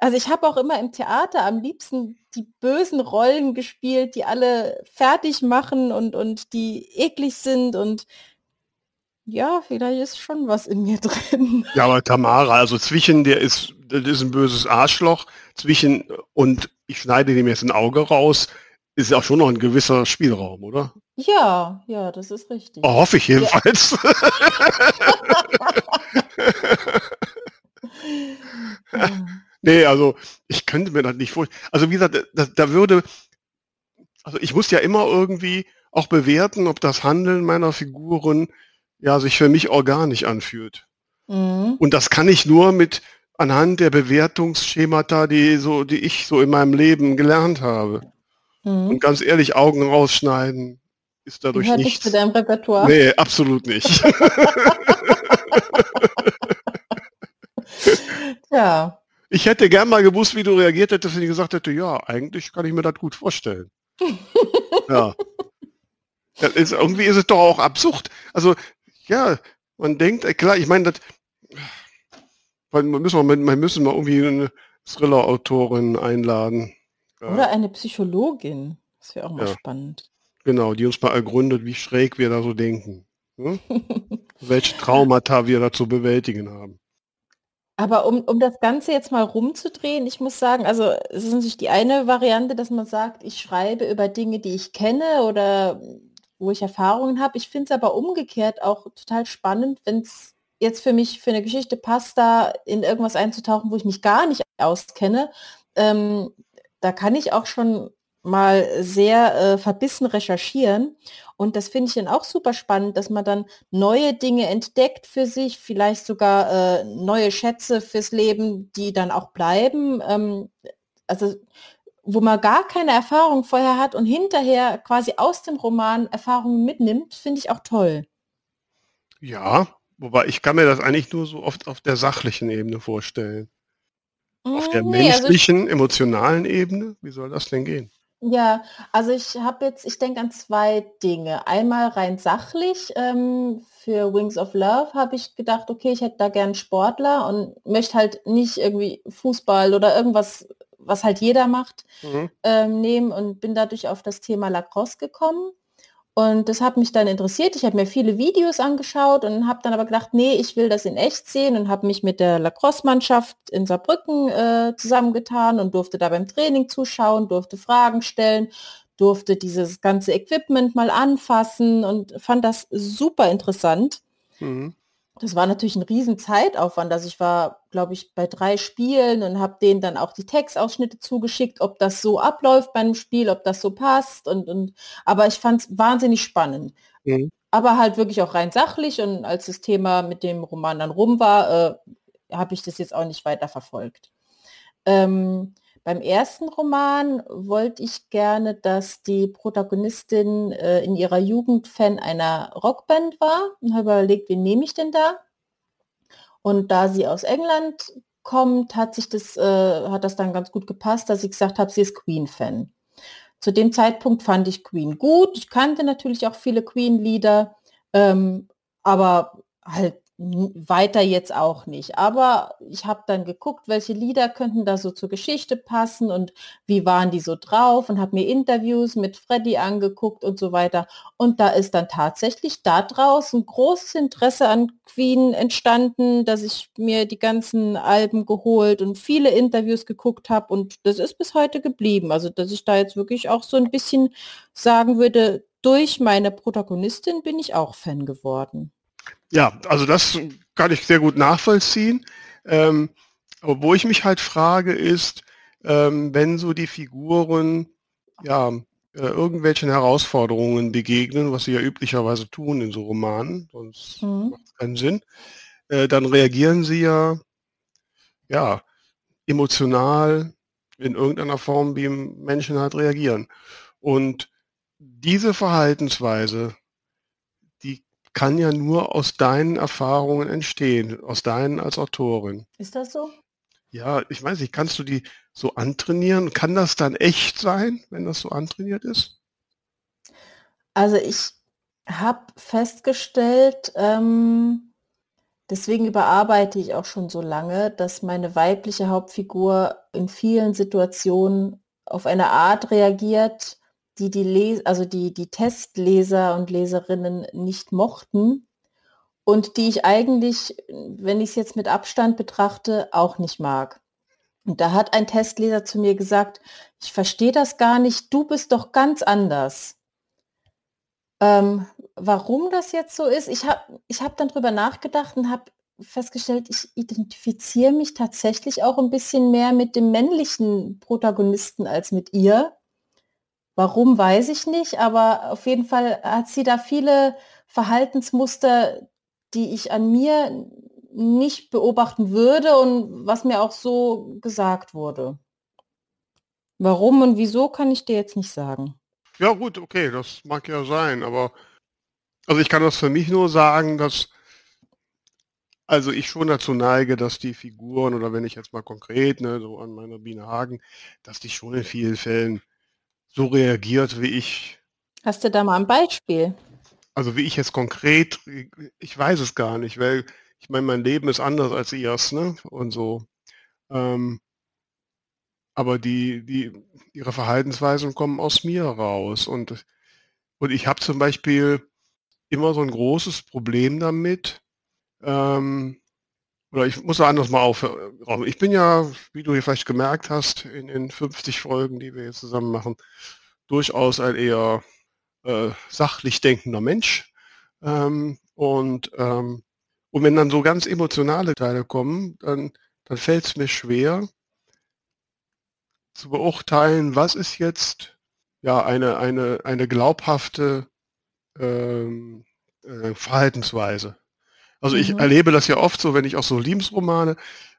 also ich habe auch immer im Theater am liebsten die bösen Rollen gespielt, die alle fertig machen und, und die eklig sind und ja, vielleicht ist schon was in mir drin. Ja, aber Tamara, also zwischen der ist, das ist ein böses Arschloch, zwischen und ich schneide dem jetzt ein Auge raus, ist ja auch schon noch ein gewisser Spielraum, oder? Ja, ja, das ist richtig. Oh, hoffe ich jedenfalls. Ja. Nee, also ich könnte mir das nicht vorstellen. Also wie gesagt, da, da würde, also ich muss ja immer irgendwie auch bewerten, ob das Handeln meiner Figuren ja sich für mich organisch anfühlt. Mhm. Und das kann ich nur mit anhand der Bewertungsschemata, die so, die ich so in meinem Leben gelernt habe. Mhm. Und ganz ehrlich, Augen rausschneiden ist dadurch Gehört nichts. nicht zu deinem Repertoire. Nee, absolut nicht. ja. Ich hätte gern mal gewusst, wie du reagiert hättest, wenn ich gesagt hätte, ja, eigentlich kann ich mir das gut vorstellen. ja. Ist, irgendwie ist es doch auch absurd. Also ja, man denkt, äh, klar, ich meine, das müssen wir, wir müssen mal irgendwie eine Thriller-Autorin einladen. Oder eine Psychologin. Das wäre auch mal Ja. spannend. Genau, die uns mal ergründet, wie schräg wir da so denken. Ne? Welche Traumata wir da zu bewältigen haben. Aber um, um das Ganze jetzt mal rumzudrehen, ich muss sagen, also es ist natürlich die eine Variante, dass man sagt, ich schreibe über Dinge, die ich kenne oder wo ich Erfahrungen habe. Ich finde es aber umgekehrt auch total spannend, wenn es jetzt für mich für eine Geschichte passt, da in irgendwas einzutauchen, wo ich mich gar nicht auskenne. Ähm, da kann ich auch schon mal sehr äh, verbissen recherchieren. Und das finde ich dann auch super spannend, dass man dann neue Dinge entdeckt für sich, vielleicht sogar äh, neue Schätze fürs Leben, die dann auch bleiben. Ähm, also wo man gar keine Erfahrung vorher hat und hinterher quasi aus dem Roman Erfahrungen mitnimmt, finde ich auch toll. Ja, wobei ich kann mir das eigentlich nur so oft auf der sachlichen Ebene vorstellen. Auf der Mm, nee, also ich, menschlichen, emotionalen Ebene, wie soll das denn gehen? Ja, also ich habe jetzt, ich denke an zwei Dinge. Einmal rein sachlich, ähm, für Wings of Love habe ich gedacht, okay, ich hätte da gern Sportler und möchte halt nicht irgendwie Fußball oder irgendwas, was halt jeder macht, Mhm. ähm, nehmen und bin dadurch auf das Thema Lacrosse gekommen. Und das hat mich dann interessiert. Ich habe mir viele Videos angeschaut und habe dann aber gedacht, nee, ich will das in echt sehen und habe mich mit der Lacrosse-Mannschaft in Saarbrücken äh, zusammengetan und durfte da beim Training zuschauen, durfte Fragen stellen, durfte dieses ganze Equipment mal anfassen und fand das super interessant. Mhm. Das war natürlich ein riesen Zeitaufwand. Also ich war, glaube ich, bei drei Spielen und habe denen dann auch die Textausschnitte zugeschickt, ob das so abläuft beim Spiel, ob das so passt. Und, und aber ich fand es wahnsinnig spannend. Mhm. Aber halt wirklich auch rein sachlich und als das Thema mit dem Roman dann rum war, äh, habe ich das jetzt auch nicht weiter verfolgt. Ähm, beim ersten Roman wollte ich gerne, dass die Protagonistin äh, in ihrer Jugend Fan einer Rockband war und habe überlegt, wen nehme ich denn da? Und da sie aus England kommt, hat sich das, äh, hat das dann ganz gut gepasst, dass ich gesagt habe, sie ist Queen-Fan. Zu dem Zeitpunkt fand ich Queen gut. Ich kannte natürlich auch viele Queen-Lieder, ähm, aber halt weiter jetzt auch nicht. Aber ich habe dann geguckt, welche Lieder könnten da so zur Geschichte passen und wie waren die so drauf und habe mir Interviews mit Freddy angeguckt und so weiter. Und da ist dann tatsächlich daraus ein großes Interesse an Queen entstanden, dass ich mir die ganzen Alben geholt und viele Interviews geguckt habe und das ist bis heute geblieben. Also dass ich da jetzt wirklich auch so ein bisschen sagen würde, durch meine Protagonistin bin ich auch Fan geworden. Ja, also das kann ich sehr gut nachvollziehen. Ähm, aber wo ich mich halt frage, ist, ähm, wenn so die Figuren ja äh, irgendwelchen Herausforderungen begegnen, was sie ja üblicherweise tun in so Romanen, sonst mhm. macht es keinen Sinn, äh, dann reagieren sie ja ja emotional in irgendeiner Form, wie Menschen halt reagieren. Und diese Verhaltensweise kann ja nur aus deinen Erfahrungen entstehen, aus deinen als Autorin. Ist das so? Ja, ich weiß nicht, kannst du die so antrainieren? Kann das dann echt sein, wenn das so antrainiert ist? Also ich habe festgestellt, ähm, deswegen überarbeite ich auch schon so lange, dass meine weibliche Hauptfigur in vielen Situationen auf eine Art reagiert, die die, Les also die, die Testleser und Leserinnen nicht mochten und die ich eigentlich, wenn ich es jetzt mit Abstand betrachte, auch nicht mag. Und da hat ein Testleser zu mir gesagt, ich verstehe das gar nicht, du bist doch ganz anders. Ähm, warum das jetzt so ist, ich habe ich hab dann drüber nachgedacht und habe festgestellt, ich identifiziere mich tatsächlich auch ein bisschen mehr mit dem männlichen Protagonisten als mit ihr. Warum, weiß ich nicht, aber auf jeden Fall hat sie da viele Verhaltensmuster, die ich an mir nicht beobachten würde und was mir auch so gesagt wurde. Warum und wieso kann ich dir jetzt nicht sagen. Ja gut, okay, das mag ja sein, aber also ich kann das für mich nur sagen, dass also ich schon dazu neige, dass die Figuren oder wenn ich jetzt mal konkret ne, so an meiner Biene Hagen, dass die schon in vielen Fällen so reagiert, wie ich. Hast du da mal ein Beispiel? Also wie ich jetzt konkret, ich weiß es gar nicht, weil ich meine, mein Leben ist anders als ihrs, ne? Und so. Ähm, aber die, die, ihre Verhaltensweisen kommen aus mir raus. Und, und ich habe zum Beispiel immer so ein großes Problem damit, ähm, oder ich muss anders mal aufhören. Ich bin ja, wie du hier vielleicht gemerkt hast, in den 50 Folgen, die wir jetzt zusammen machen, durchaus ein eher äh, sachlich denkender Mensch. Ähm, und, ähm, und wenn dann so ganz emotionale Teile kommen, dann, dann fällt es mir schwer zu beurteilen, was ist jetzt ja eine, eine, eine glaubhafte ähm, äh, Verhaltensweise. Also ich mhm. erlebe das ja oft so, wenn ich auch so Liebesromane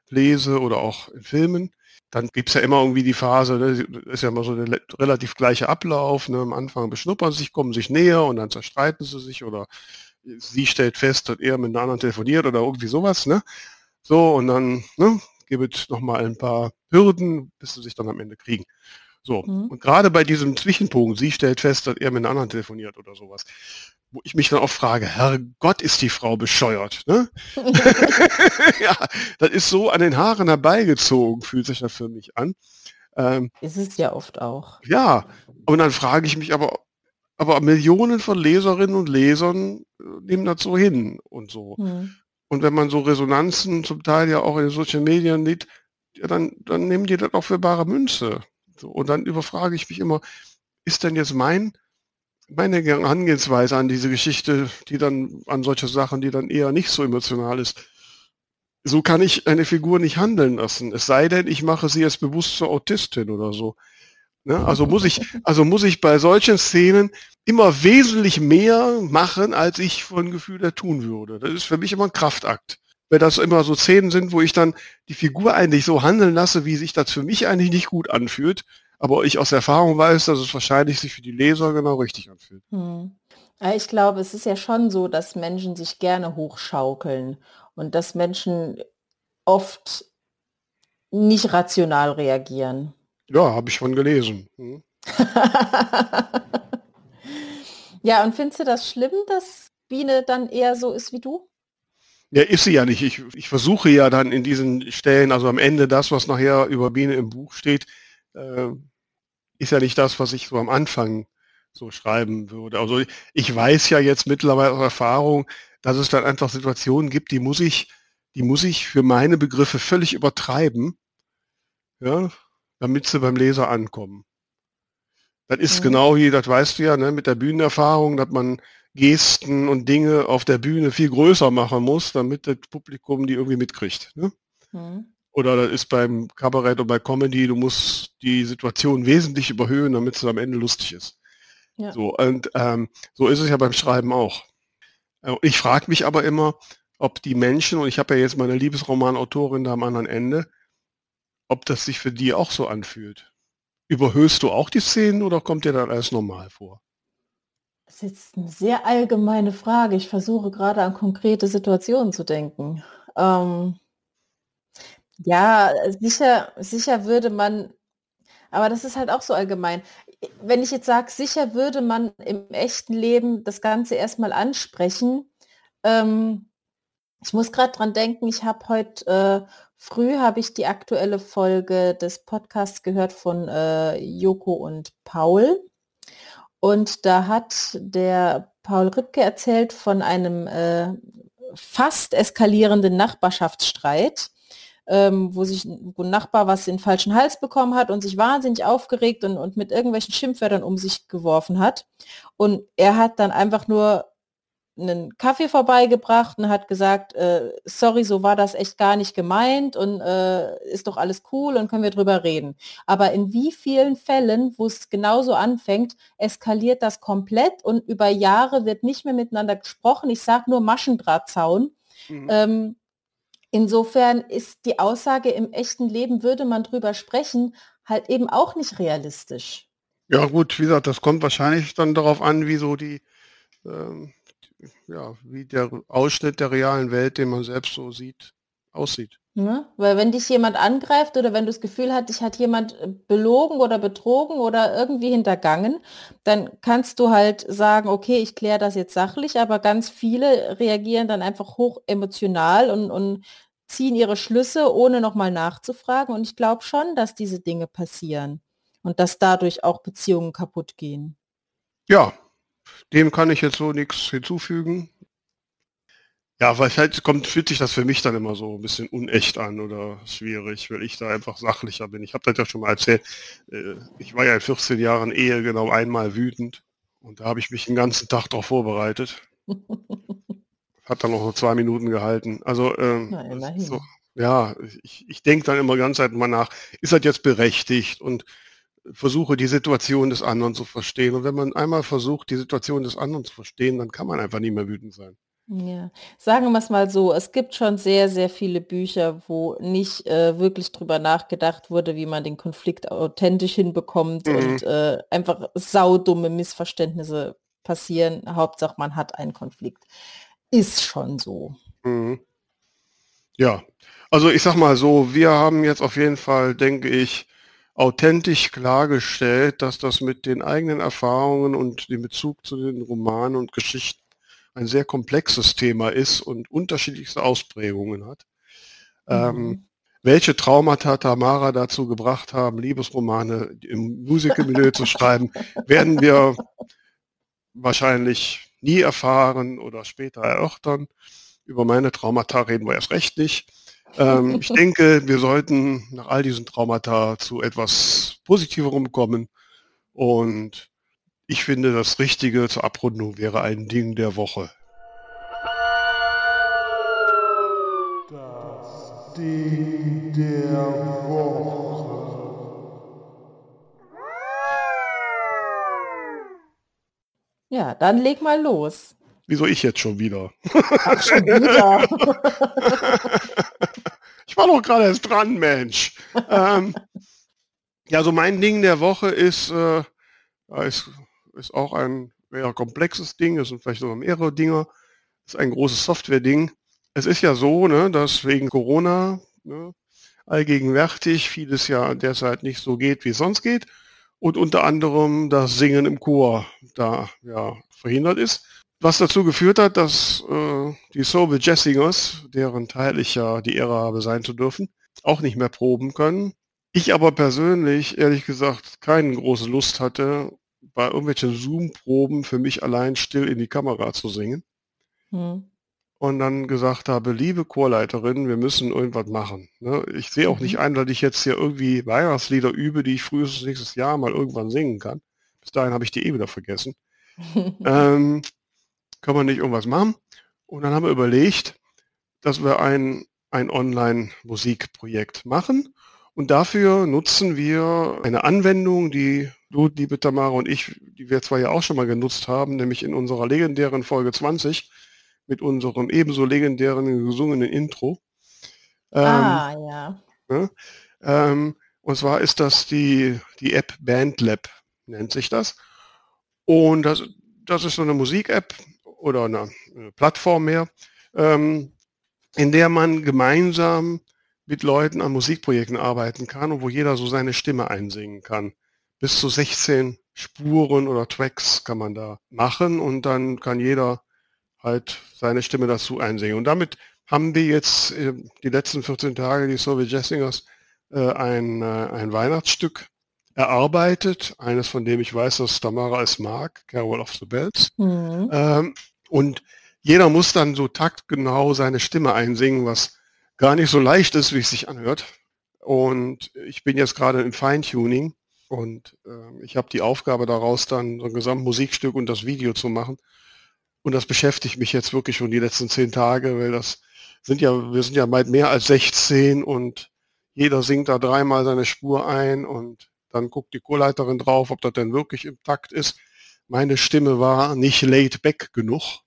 lese oder auch in Filmen, dann gibt es ja immer irgendwie die Phase, ne, ist ja immer so der relativ gleiche Ablauf. Ne, am Anfang beschnuppern sie sich, kommen sich näher und dann zerstreiten sie sich oder sie stellt fest, dass er mit einer anderen telefoniert oder irgendwie sowas. Ne? So, und dann ne, gibt es nochmal ein paar Hürden, bis sie sich dann am Ende kriegen. So, mhm. und gerade bei diesem Zwischenpunkt, sie stellt fest, dass er mit einer anderen telefoniert oder sowas, wo ich mich dann auch frage, Herr Gott, ist die Frau bescheuert. Ne? ja, das ist so an den Haaren herbeigezogen, fühlt sich das für mich an. Ähm, ist es ja oft auch. Ja, und dann frage ich mich aber, aber Millionen von Leserinnen und Lesern äh, nehmen das so hin und so. Hm. Und wenn man so Resonanzen zum Teil ja auch in den Social Medien sieht, ja, dann, dann nehmen die das auch für bare Münze. So, und dann überfrage ich mich immer, ist denn jetzt mein meine Herangehensweise an diese Geschichte, die dann an solche Sachen, die dann eher nicht so emotional ist. So kann ich eine Figur nicht handeln lassen. Es sei denn, ich mache sie als bewusst zur Autistin oder so. Ne? Also muss ich, also muss ich bei solchen Szenen immer wesentlich mehr machen, als ich von Gefühl tun würde. Das ist für mich immer ein Kraftakt. Wenn das immer so Szenen sind, wo ich dann die Figur eigentlich so handeln lasse, wie sich das für mich eigentlich nicht gut anfühlt, aber ich aus Erfahrung weiß, dass es wahrscheinlich sich für die Leser genau richtig anfühlt. Hm. Ich glaube, es ist ja schon so, dass Menschen sich gerne hochschaukeln und dass Menschen oft nicht rational reagieren. Ja, habe ich schon gelesen. Hm. ja, und findest du das schlimm, dass Biene dann eher so ist wie du? Ja, ist sie ja nicht. Ich, ich versuche ja dann in diesen Stellen, also am Ende das, was nachher über Biene im Buch steht, äh, ist ja nicht das, was ich so am Anfang so schreiben würde. Also ich weiß ja jetzt mittlerweile aus Erfahrung, dass es dann einfach Situationen gibt, die muss ich, die muss ich für meine Begriffe völlig übertreiben, ja, damit sie beim Leser ankommen. Das ist mhm. genau wie, das weißt du ja, ne, mit der Bühnenerfahrung, dass man Gesten und Dinge auf der Bühne viel größer machen muss, damit das Publikum die irgendwie mitkriegt. Ne? Mhm. Oder das ist beim Kabarett und bei Comedy, du musst die Situation wesentlich überhöhen, damit es am Ende lustig ist. Ja. So, und ähm, so ist es ja beim Schreiben auch. Äh, ich frage mich aber immer, ob die Menschen, und ich habe ja jetzt meine Liebesromanautorin da am anderen Ende, ob das sich für die auch so anfühlt. Überhöhst du auch die Szenen oder kommt dir dann alles normal vor? Das ist jetzt eine sehr allgemeine Frage. Ich versuche gerade an konkrete Situationen zu denken. Ähm, ja, sicher, sicher würde man, aber das ist halt auch so allgemein. Wenn ich jetzt sage, sicher würde man im echten Leben das Ganze erstmal ansprechen. Ähm, ich muss gerade dran denken, ich habe heute äh, früh habe ich die aktuelle Folge des Podcasts gehört von äh, Joko und Paul. Und da hat der Paul Rübke erzählt von einem äh, fast eskalierenden Nachbarschaftsstreit, ähm, wo sich wo ein Nachbar was in den falschen Hals bekommen hat und sich wahnsinnig aufgeregt und, und mit irgendwelchen Schimpfwörtern um sich geworfen hat. Und er hat dann einfach nur einen Kaffee vorbeigebracht und hat gesagt, äh, sorry, so war das echt gar nicht gemeint und äh, ist doch alles cool und können wir drüber reden. Aber in wie vielen Fällen, wo es genauso anfängt, eskaliert das komplett und über Jahre wird nicht mehr miteinander gesprochen. Ich sage nur Maschendrahtzaun. Mhm. Ähm, insofern ist die Aussage, im echten Leben würde man drüber sprechen, halt eben auch nicht realistisch. Ja gut, wie gesagt, das kommt wahrscheinlich dann darauf an, wie so die ähm ja, wie der Ausschnitt der realen Welt, den man selbst so sieht, aussieht. Ja, ne? weil wenn dich jemand angreift oder wenn du das Gefühl hast, dich hat jemand äh, belogen oder betrogen oder irgendwie hintergangen, dann kannst du halt sagen, okay, ich kläre das jetzt sachlich, aber ganz viele reagieren dann einfach hoch emotional und, und ziehen ihre Schlüsse, ohne nochmal nachzufragen. Und ich glaube schon, dass diese Dinge passieren und dass dadurch auch Beziehungen kaputt gehen. Ja, dem kann ich jetzt so nichts hinzufügen. Ja, weil halt kommt, fühlt sich das für mich dann immer so ein bisschen unecht an oder schwierig, weil ich da einfach sachlicher bin. Ich habe das ja schon mal erzählt. Äh, ich war ja in 14 Jahren Ehe genau einmal wütend und da habe ich mich den ganzen Tag darauf vorbereitet. Hat dann noch nur zwei Minuten gehalten. Also ähm, so, ja, ich, ich denke dann immer ganz mal nach, ist das jetzt berechtigt und versuche die Situation des anderen zu verstehen. Und wenn man einmal versucht, die Situation des anderen zu verstehen, dann kann man einfach nie mehr wütend sein. Ja, sagen wir es mal so, es gibt schon sehr, sehr viele Bücher, wo nicht äh, wirklich drüber nachgedacht wurde, wie man den Konflikt authentisch hinbekommt mhm. und äh, einfach saudumme Missverständnisse passieren. Hauptsache, man hat einen Konflikt. Ist schon so. Mhm. Ja, also ich sag mal so, wir haben jetzt auf jeden Fall, denke ich, authentisch klargestellt, dass das mit den eigenen Erfahrungen und dem Bezug zu den Romanen und Geschichten ein sehr komplexes Thema ist und unterschiedlichste Ausprägungen hat. Ähm, mhm. Ähm, welche Traumata Tamara dazu gebracht haben, Liebesromane im Musical-Milieu zu schreiben, werden wir wahrscheinlich nie erfahren oder später erörtern. Über meine Traumata reden wir erst recht nicht. Ähm, ich denke, wir sollten nach all diesen Traumata zu etwas Positiverem kommen. Und ich finde, das Richtige zur Abrundung wäre ein Ding der Woche. Das Ding der Woche. Ja, dann leg mal los. Wieso ich jetzt schon wieder? Ach, schon wieder. ich war doch gerade erst dran, Mensch. ähm, ja, so mein Ding der Woche ist, äh, ist, ist auch ein eher komplexes Ding, es sind vielleicht sogar mehrere Dinge. ist ein großes Software-Ding. Es ist ja so, ne, dass wegen Corona ne, allgegenwärtig vieles ja derzeit nicht so geht, wie es sonst geht. Und unter anderem das Singen im Chor da ja verhindert ist. was dazu geführt hat, dass äh, die Soul Jessingers, deren Teil ich ja die Ehre habe sein zu dürfen, auch nicht mehr proben können. Ich aber persönlich, ehrlich gesagt, keine große Lust hatte, bei irgendwelchen Zoom-Proben für mich allein still in die Kamera zu singen. Hm. Und dann gesagt habe, liebe Chorleiterin, wir müssen irgendwas machen. Ne? Ich sehe auch mhm. nicht ein, dass ich jetzt hier irgendwie Weihnachtslieder übe, die ich frühestens nächstes Jahr mal irgendwann singen kann. Bis dahin habe ich die eh wieder vergessen. ähm, kann man nicht irgendwas machen? Und dann haben wir überlegt, dass wir ein, ein Online-Musikprojekt machen. Und dafür nutzen wir eine Anwendung, die du, liebe Tamara und ich, die wir zwar ja auch schon mal genutzt haben, nämlich in unserer legendären Folge 20 mit unserem ebenso legendären gesungenen Intro. Ähm, ah, ja. Ne? Ähm, und zwar ist das die, die App Bandlab, nennt sich das. Und das, das ist so eine Musik-App oder eine, eine Plattform mehr, ähm, in der man gemeinsam mit Leuten an Musikprojekten arbeiten kann und wo jeder so seine Stimme einsingen kann. Bis zu 16 Spuren oder Tracks kann man da machen und dann kann jeder halt seine Stimme dazu einsingen. Und damit haben wir jetzt äh, die letzten 14 Tage, die Soviet Jazz Singers, äh, ein, äh, ein Weihnachtsstück erarbeitet, eines von dem ich weiß, dass Tamara es mag, Carol of the Bells. Mhm. Ähm, und jeder muss dann so taktgenau seine Stimme einsingen, was gar nicht so leicht ist, wie es sich anhört. Und ich bin jetzt gerade im Feintuning und äh, ich habe die Aufgabe daraus dann so ein Gesamtmusikstück und das Video zu machen. Und das beschäftigt mich jetzt wirklich schon die letzten zehn Tage, weil das sind ja, wir sind ja weit mehr als 16 und jeder singt da dreimal seine Spur ein und dann guckt die Chorleiterin drauf, ob das denn wirklich im Takt ist. Meine Stimme war nicht laid back genug.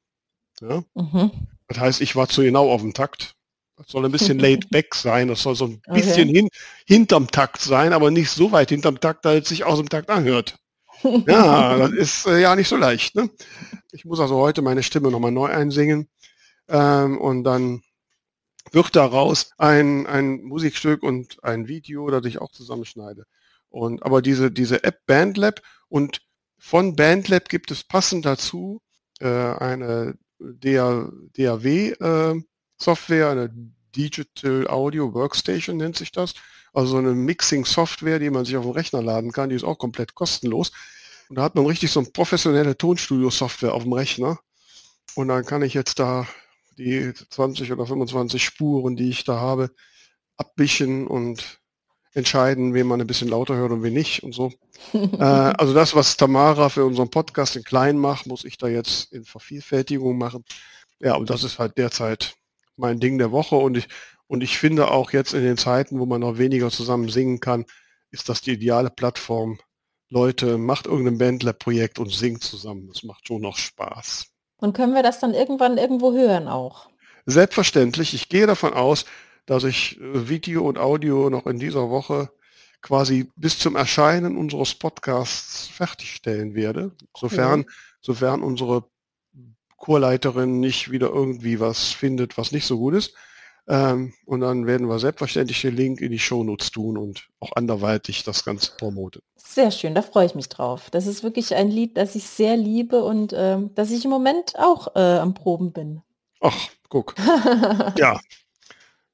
Ja? Mhm. Das heißt, ich war zu genau auf dem Takt. Das soll ein bisschen laid back sein. Das soll so ein bisschen okay. hin, hinterm Takt sein, aber nicht so weit hinterm Takt, dass es sich aus dem Takt anhört. Ja, das ist äh, ja nicht so leicht. Ne? Ich muss also heute meine Stimme nochmal neu einsingen. Ähm, und dann wird daraus ein, ein Musikstück und ein Video, das ich auch zusammenschneide. Und aber diese, diese App Bandlab und von Bandlab gibt es passend dazu äh, eine DAW äh, eine Digital Audio Workstation nennt sich das. Also eine Mixing Software, die man sich auf dem Rechner laden kann, die ist auch komplett kostenlos. Und da hat man richtig so eine professionelle Tonstudio Software auf dem Rechner. Und dann kann ich jetzt da die 20 oder 25 Spuren, die ich da habe, abwischen und entscheiden, wen man ein bisschen lauter hört und wen nicht und so. äh, also das, was Tamara für unseren Podcast in klein macht, muss ich da jetzt in Vervielfältigung machen. Ja, und das ist halt derzeit mein Ding der Woche und ich, und ich finde auch jetzt in den Zeiten, wo man noch weniger zusammen singen kann, ist das die ideale Plattform. Leute, macht irgendein Bandlab-Projekt und singt zusammen. Das macht schon noch Spaß. Und können wir das dann irgendwann irgendwo hören auch? Selbstverständlich. Ich gehe davon aus, dass ich äh, Video und Audio noch in dieser Woche quasi bis zum Erscheinen unseres Podcasts fertigstellen werde, sofern, cool. sofern unsere Chorleiterin nicht wieder irgendwie was findet, was nicht so gut ist. Ähm, und dann werden wir selbstverständlich den Link in die Shownotes tun und auch anderweitig das Ganze promoten. Sehr schön, da freue ich mich drauf. Das ist wirklich ein Lied, das ich sehr liebe und ähm, dass ich im Moment auch äh, am Proben bin. Ach, guck. ja,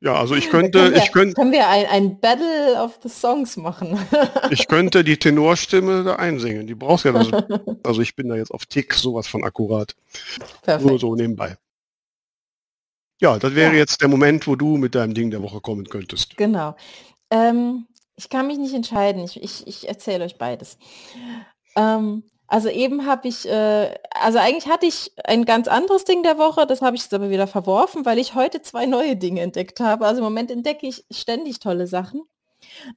ja, also ich könnte, wir, ich könnte. Können wir ein, ein Battle of the Songs machen? ich könnte die Tenorstimme da einsingen. Die brauchst ja. Also, also ich bin da jetzt auf Tick sowas von akkurat. Perfekt. Nur so nebenbei. Ja, das wäre ja. jetzt der Moment, wo du mit deinem Ding der Woche kommen könntest. Genau. Ähm, ich kann mich nicht entscheiden. Ich, ich, ich erzähle euch beides. Ähm, also eben habe ich, äh, also eigentlich hatte ich ein ganz anderes Ding der Woche, das habe ich jetzt aber wieder verworfen, weil ich heute zwei neue Dinge entdeckt habe. Also im Moment entdecke ich ständig tolle Sachen.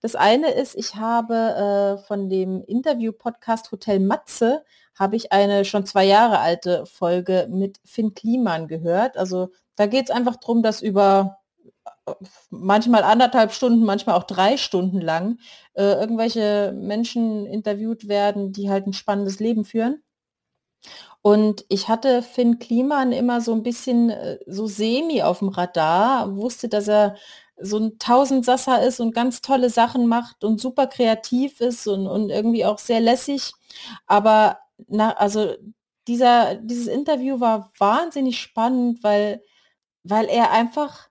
Das eine ist, ich habe äh, von dem Interview-Podcast Hotel Matze, habe ich eine schon zwei Jahre alte Folge mit Finn Kliman gehört. Also da geht es einfach darum, dass über manchmal anderthalb Stunden, manchmal auch drei Stunden lang äh, irgendwelche Menschen interviewt werden, die halt ein spannendes Leben führen. Und ich hatte Finn Kliman immer so ein bisschen äh, so semi auf dem Radar, wusste, dass er so ein Tausendsasser ist und ganz tolle Sachen macht und super kreativ ist und, und irgendwie auch sehr lässig. Aber na, also dieser, dieses Interview war wahnsinnig spannend, weil, weil er einfach,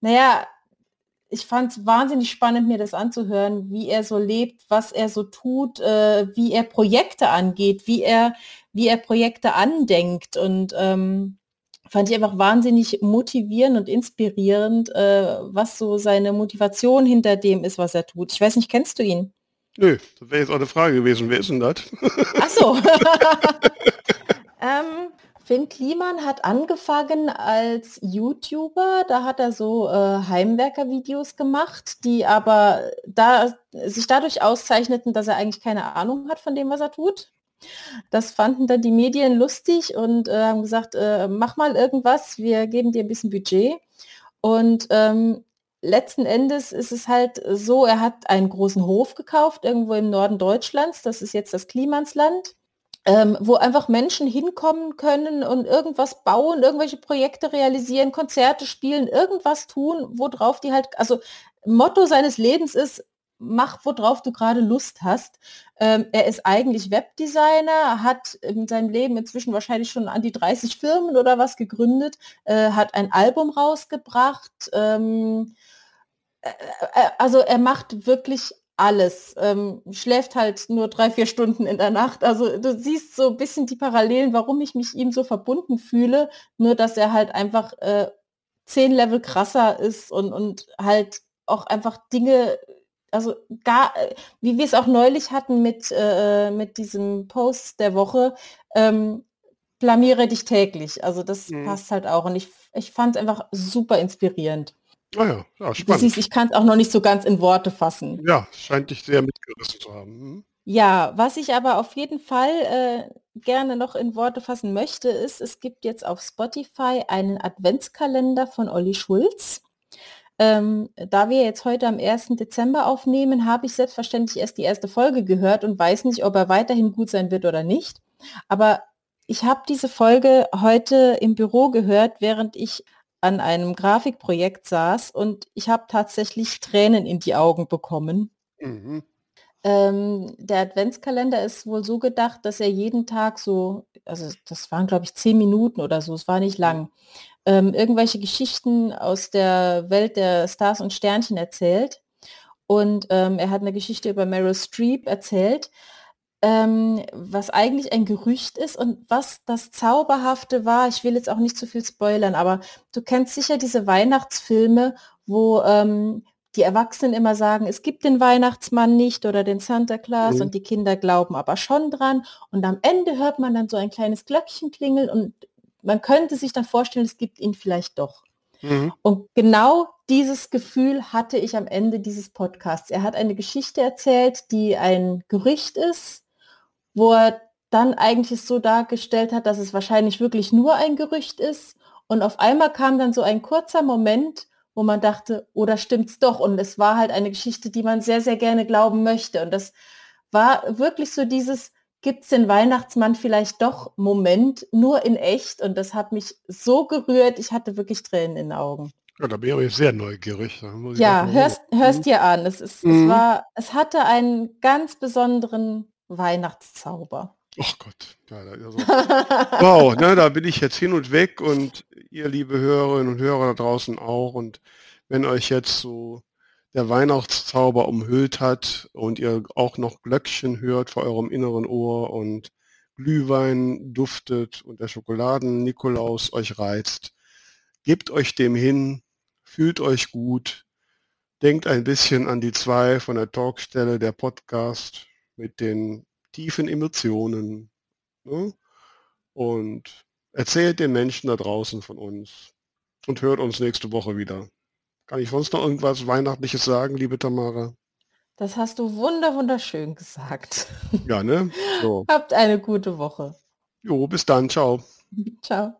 naja, ich fand es wahnsinnig spannend, mir das anzuhören, wie er so lebt, was er so tut, äh, wie er Projekte angeht, wie er, wie er Projekte andenkt. Und ähm, fand ich einfach wahnsinnig motivierend und inspirierend, äh, was so seine Motivation hinter dem ist, was er tut. Ich weiß nicht, kennst du ihn? Nö, das wäre jetzt auch eine Frage gewesen. Wer ist denn das? Ach so. ähm, Finn Kliman hat angefangen als YouTuber, da hat er so äh, Heimwerker-Videos gemacht, die aber da, sich dadurch auszeichneten, dass er eigentlich keine Ahnung hat von dem, was er tut. Das fanden dann die Medien lustig und äh, haben gesagt, äh, mach mal irgendwas, wir geben dir ein bisschen Budget. Und ähm, letzten Endes ist es halt so, er hat einen großen Hof gekauft, irgendwo im Norden Deutschlands, das ist jetzt das Klimansland ähm, wo einfach Menschen hinkommen können und irgendwas bauen, irgendwelche Projekte realisieren, Konzerte spielen, irgendwas tun, worauf die halt, also Motto seines Lebens ist, mach, worauf du gerade Lust hast. Ähm, er ist eigentlich Webdesigner, hat in seinem Leben inzwischen wahrscheinlich schon an die 30 Firmen oder was gegründet, äh, hat ein Album rausgebracht. Ähm, äh, äh also er macht wirklich alles. Ähm, schläft halt nur drei, vier Stunden in der Nacht. Also du siehst so ein bisschen die Parallelen, warum ich mich ihm so verbunden fühle, nur dass er halt einfach äh, zehn Level krasser ist und, und halt auch einfach Dinge, also gar, äh, wie wir es auch neulich hatten mit, äh, mit diesem Post der Woche, ähm, blamiere dich täglich. Also das mhm. passt halt auch. Und ich, ich fand es einfach super inspirierend. Ah ja, ja spannend. Siehst, ich kann es auch noch nicht so ganz in Worte fassen. Ja, scheint dich sehr mitgerissen zu haben. Hm? Ja, was ich aber auf jeden Fall äh, gerne noch in Worte fassen möchte, ist, es gibt jetzt auf Spotify einen Adventskalender von Olli Schulz. Ähm, da wir jetzt heute am 1. Dezember aufnehmen, habe ich selbstverständlich erst die erste Folge gehört und weiß nicht, ob er weiterhin gut sein wird oder nicht. Aber ich habe diese Folge heute im Büro gehört, während ich an einem Grafikprojekt saß und ich habe tatsächlich Tränen in die Augen bekommen. Mhm. Ähm, der Adventskalender ist wohl so gedacht, dass er jeden Tag so, also das waren glaube ich zehn Minuten oder so, es war nicht lang, ähm, irgendwelche Geschichten aus der Welt der Stars und Sternchen erzählt. Und ähm, er hat eine Geschichte über Meryl Streep erzählt ähm, was eigentlich ein Gerücht ist und was das Zauberhafte war. Ich will jetzt auch nicht zu viel spoilern, aber du kennst sicher diese Weihnachtsfilme, wo ähm, die Erwachsenen immer sagen, es gibt den Weihnachtsmann nicht oder den Santa Claus mhm. und die Kinder glauben aber schon dran. Und am Ende hört man dann so ein kleines Glöckchen klingeln und man könnte sich dann vorstellen, es gibt ihn vielleicht doch. Mhm. Und genau dieses Gefühl hatte ich am Ende dieses Podcasts. Er hat eine Geschichte erzählt, die ein Gerücht ist, wo er dann eigentlich so dargestellt hat, dass es wahrscheinlich wirklich nur ein Gerücht ist. Und auf einmal kam dann so ein kurzer Moment, wo man dachte, oder oh, stimmt's doch? Und es war halt eine Geschichte, die man sehr, sehr gerne glauben möchte. Und das war wirklich so dieses, gibt's den Weihnachtsmann vielleicht doch Moment, nur in echt. Und das hat mich so gerührt, ich hatte wirklich Tränen in den Augen. Ja, da bin ich sehr neugierig. ja, hörst, hörst dir an. Es, ist, mhm. es, war, es hatte einen ganz besonderen Weihnachtszauber. Ach Gott. Ja, also, wow, ne, da bin ich jetzt hin und weg und ihr liebe Hörerinnen und Hörer da draußen auch. Und wenn euch jetzt so der Weihnachtszauber umhüllt hat und ihr auch noch Glöckchen hört vor eurem inneren Ohr und Glühwein duftet und der Schokoladen-Nikolaus euch reizt, gebt euch dem hin, fühlt euch gut, denkt ein bisschen an die zwei von der Talkstelle, der Podcast mit den tiefen Emotionen ne? und erzählt den Menschen da draußen von uns und hört uns nächste Woche wieder. Kann ich sonst noch irgendwas Weihnachtliches sagen, liebe Tamara? Das hast du wunder wunderschön gesagt. Ja, ne? So. Habt eine gute Woche. Jo, bis dann. Ciao. ciao.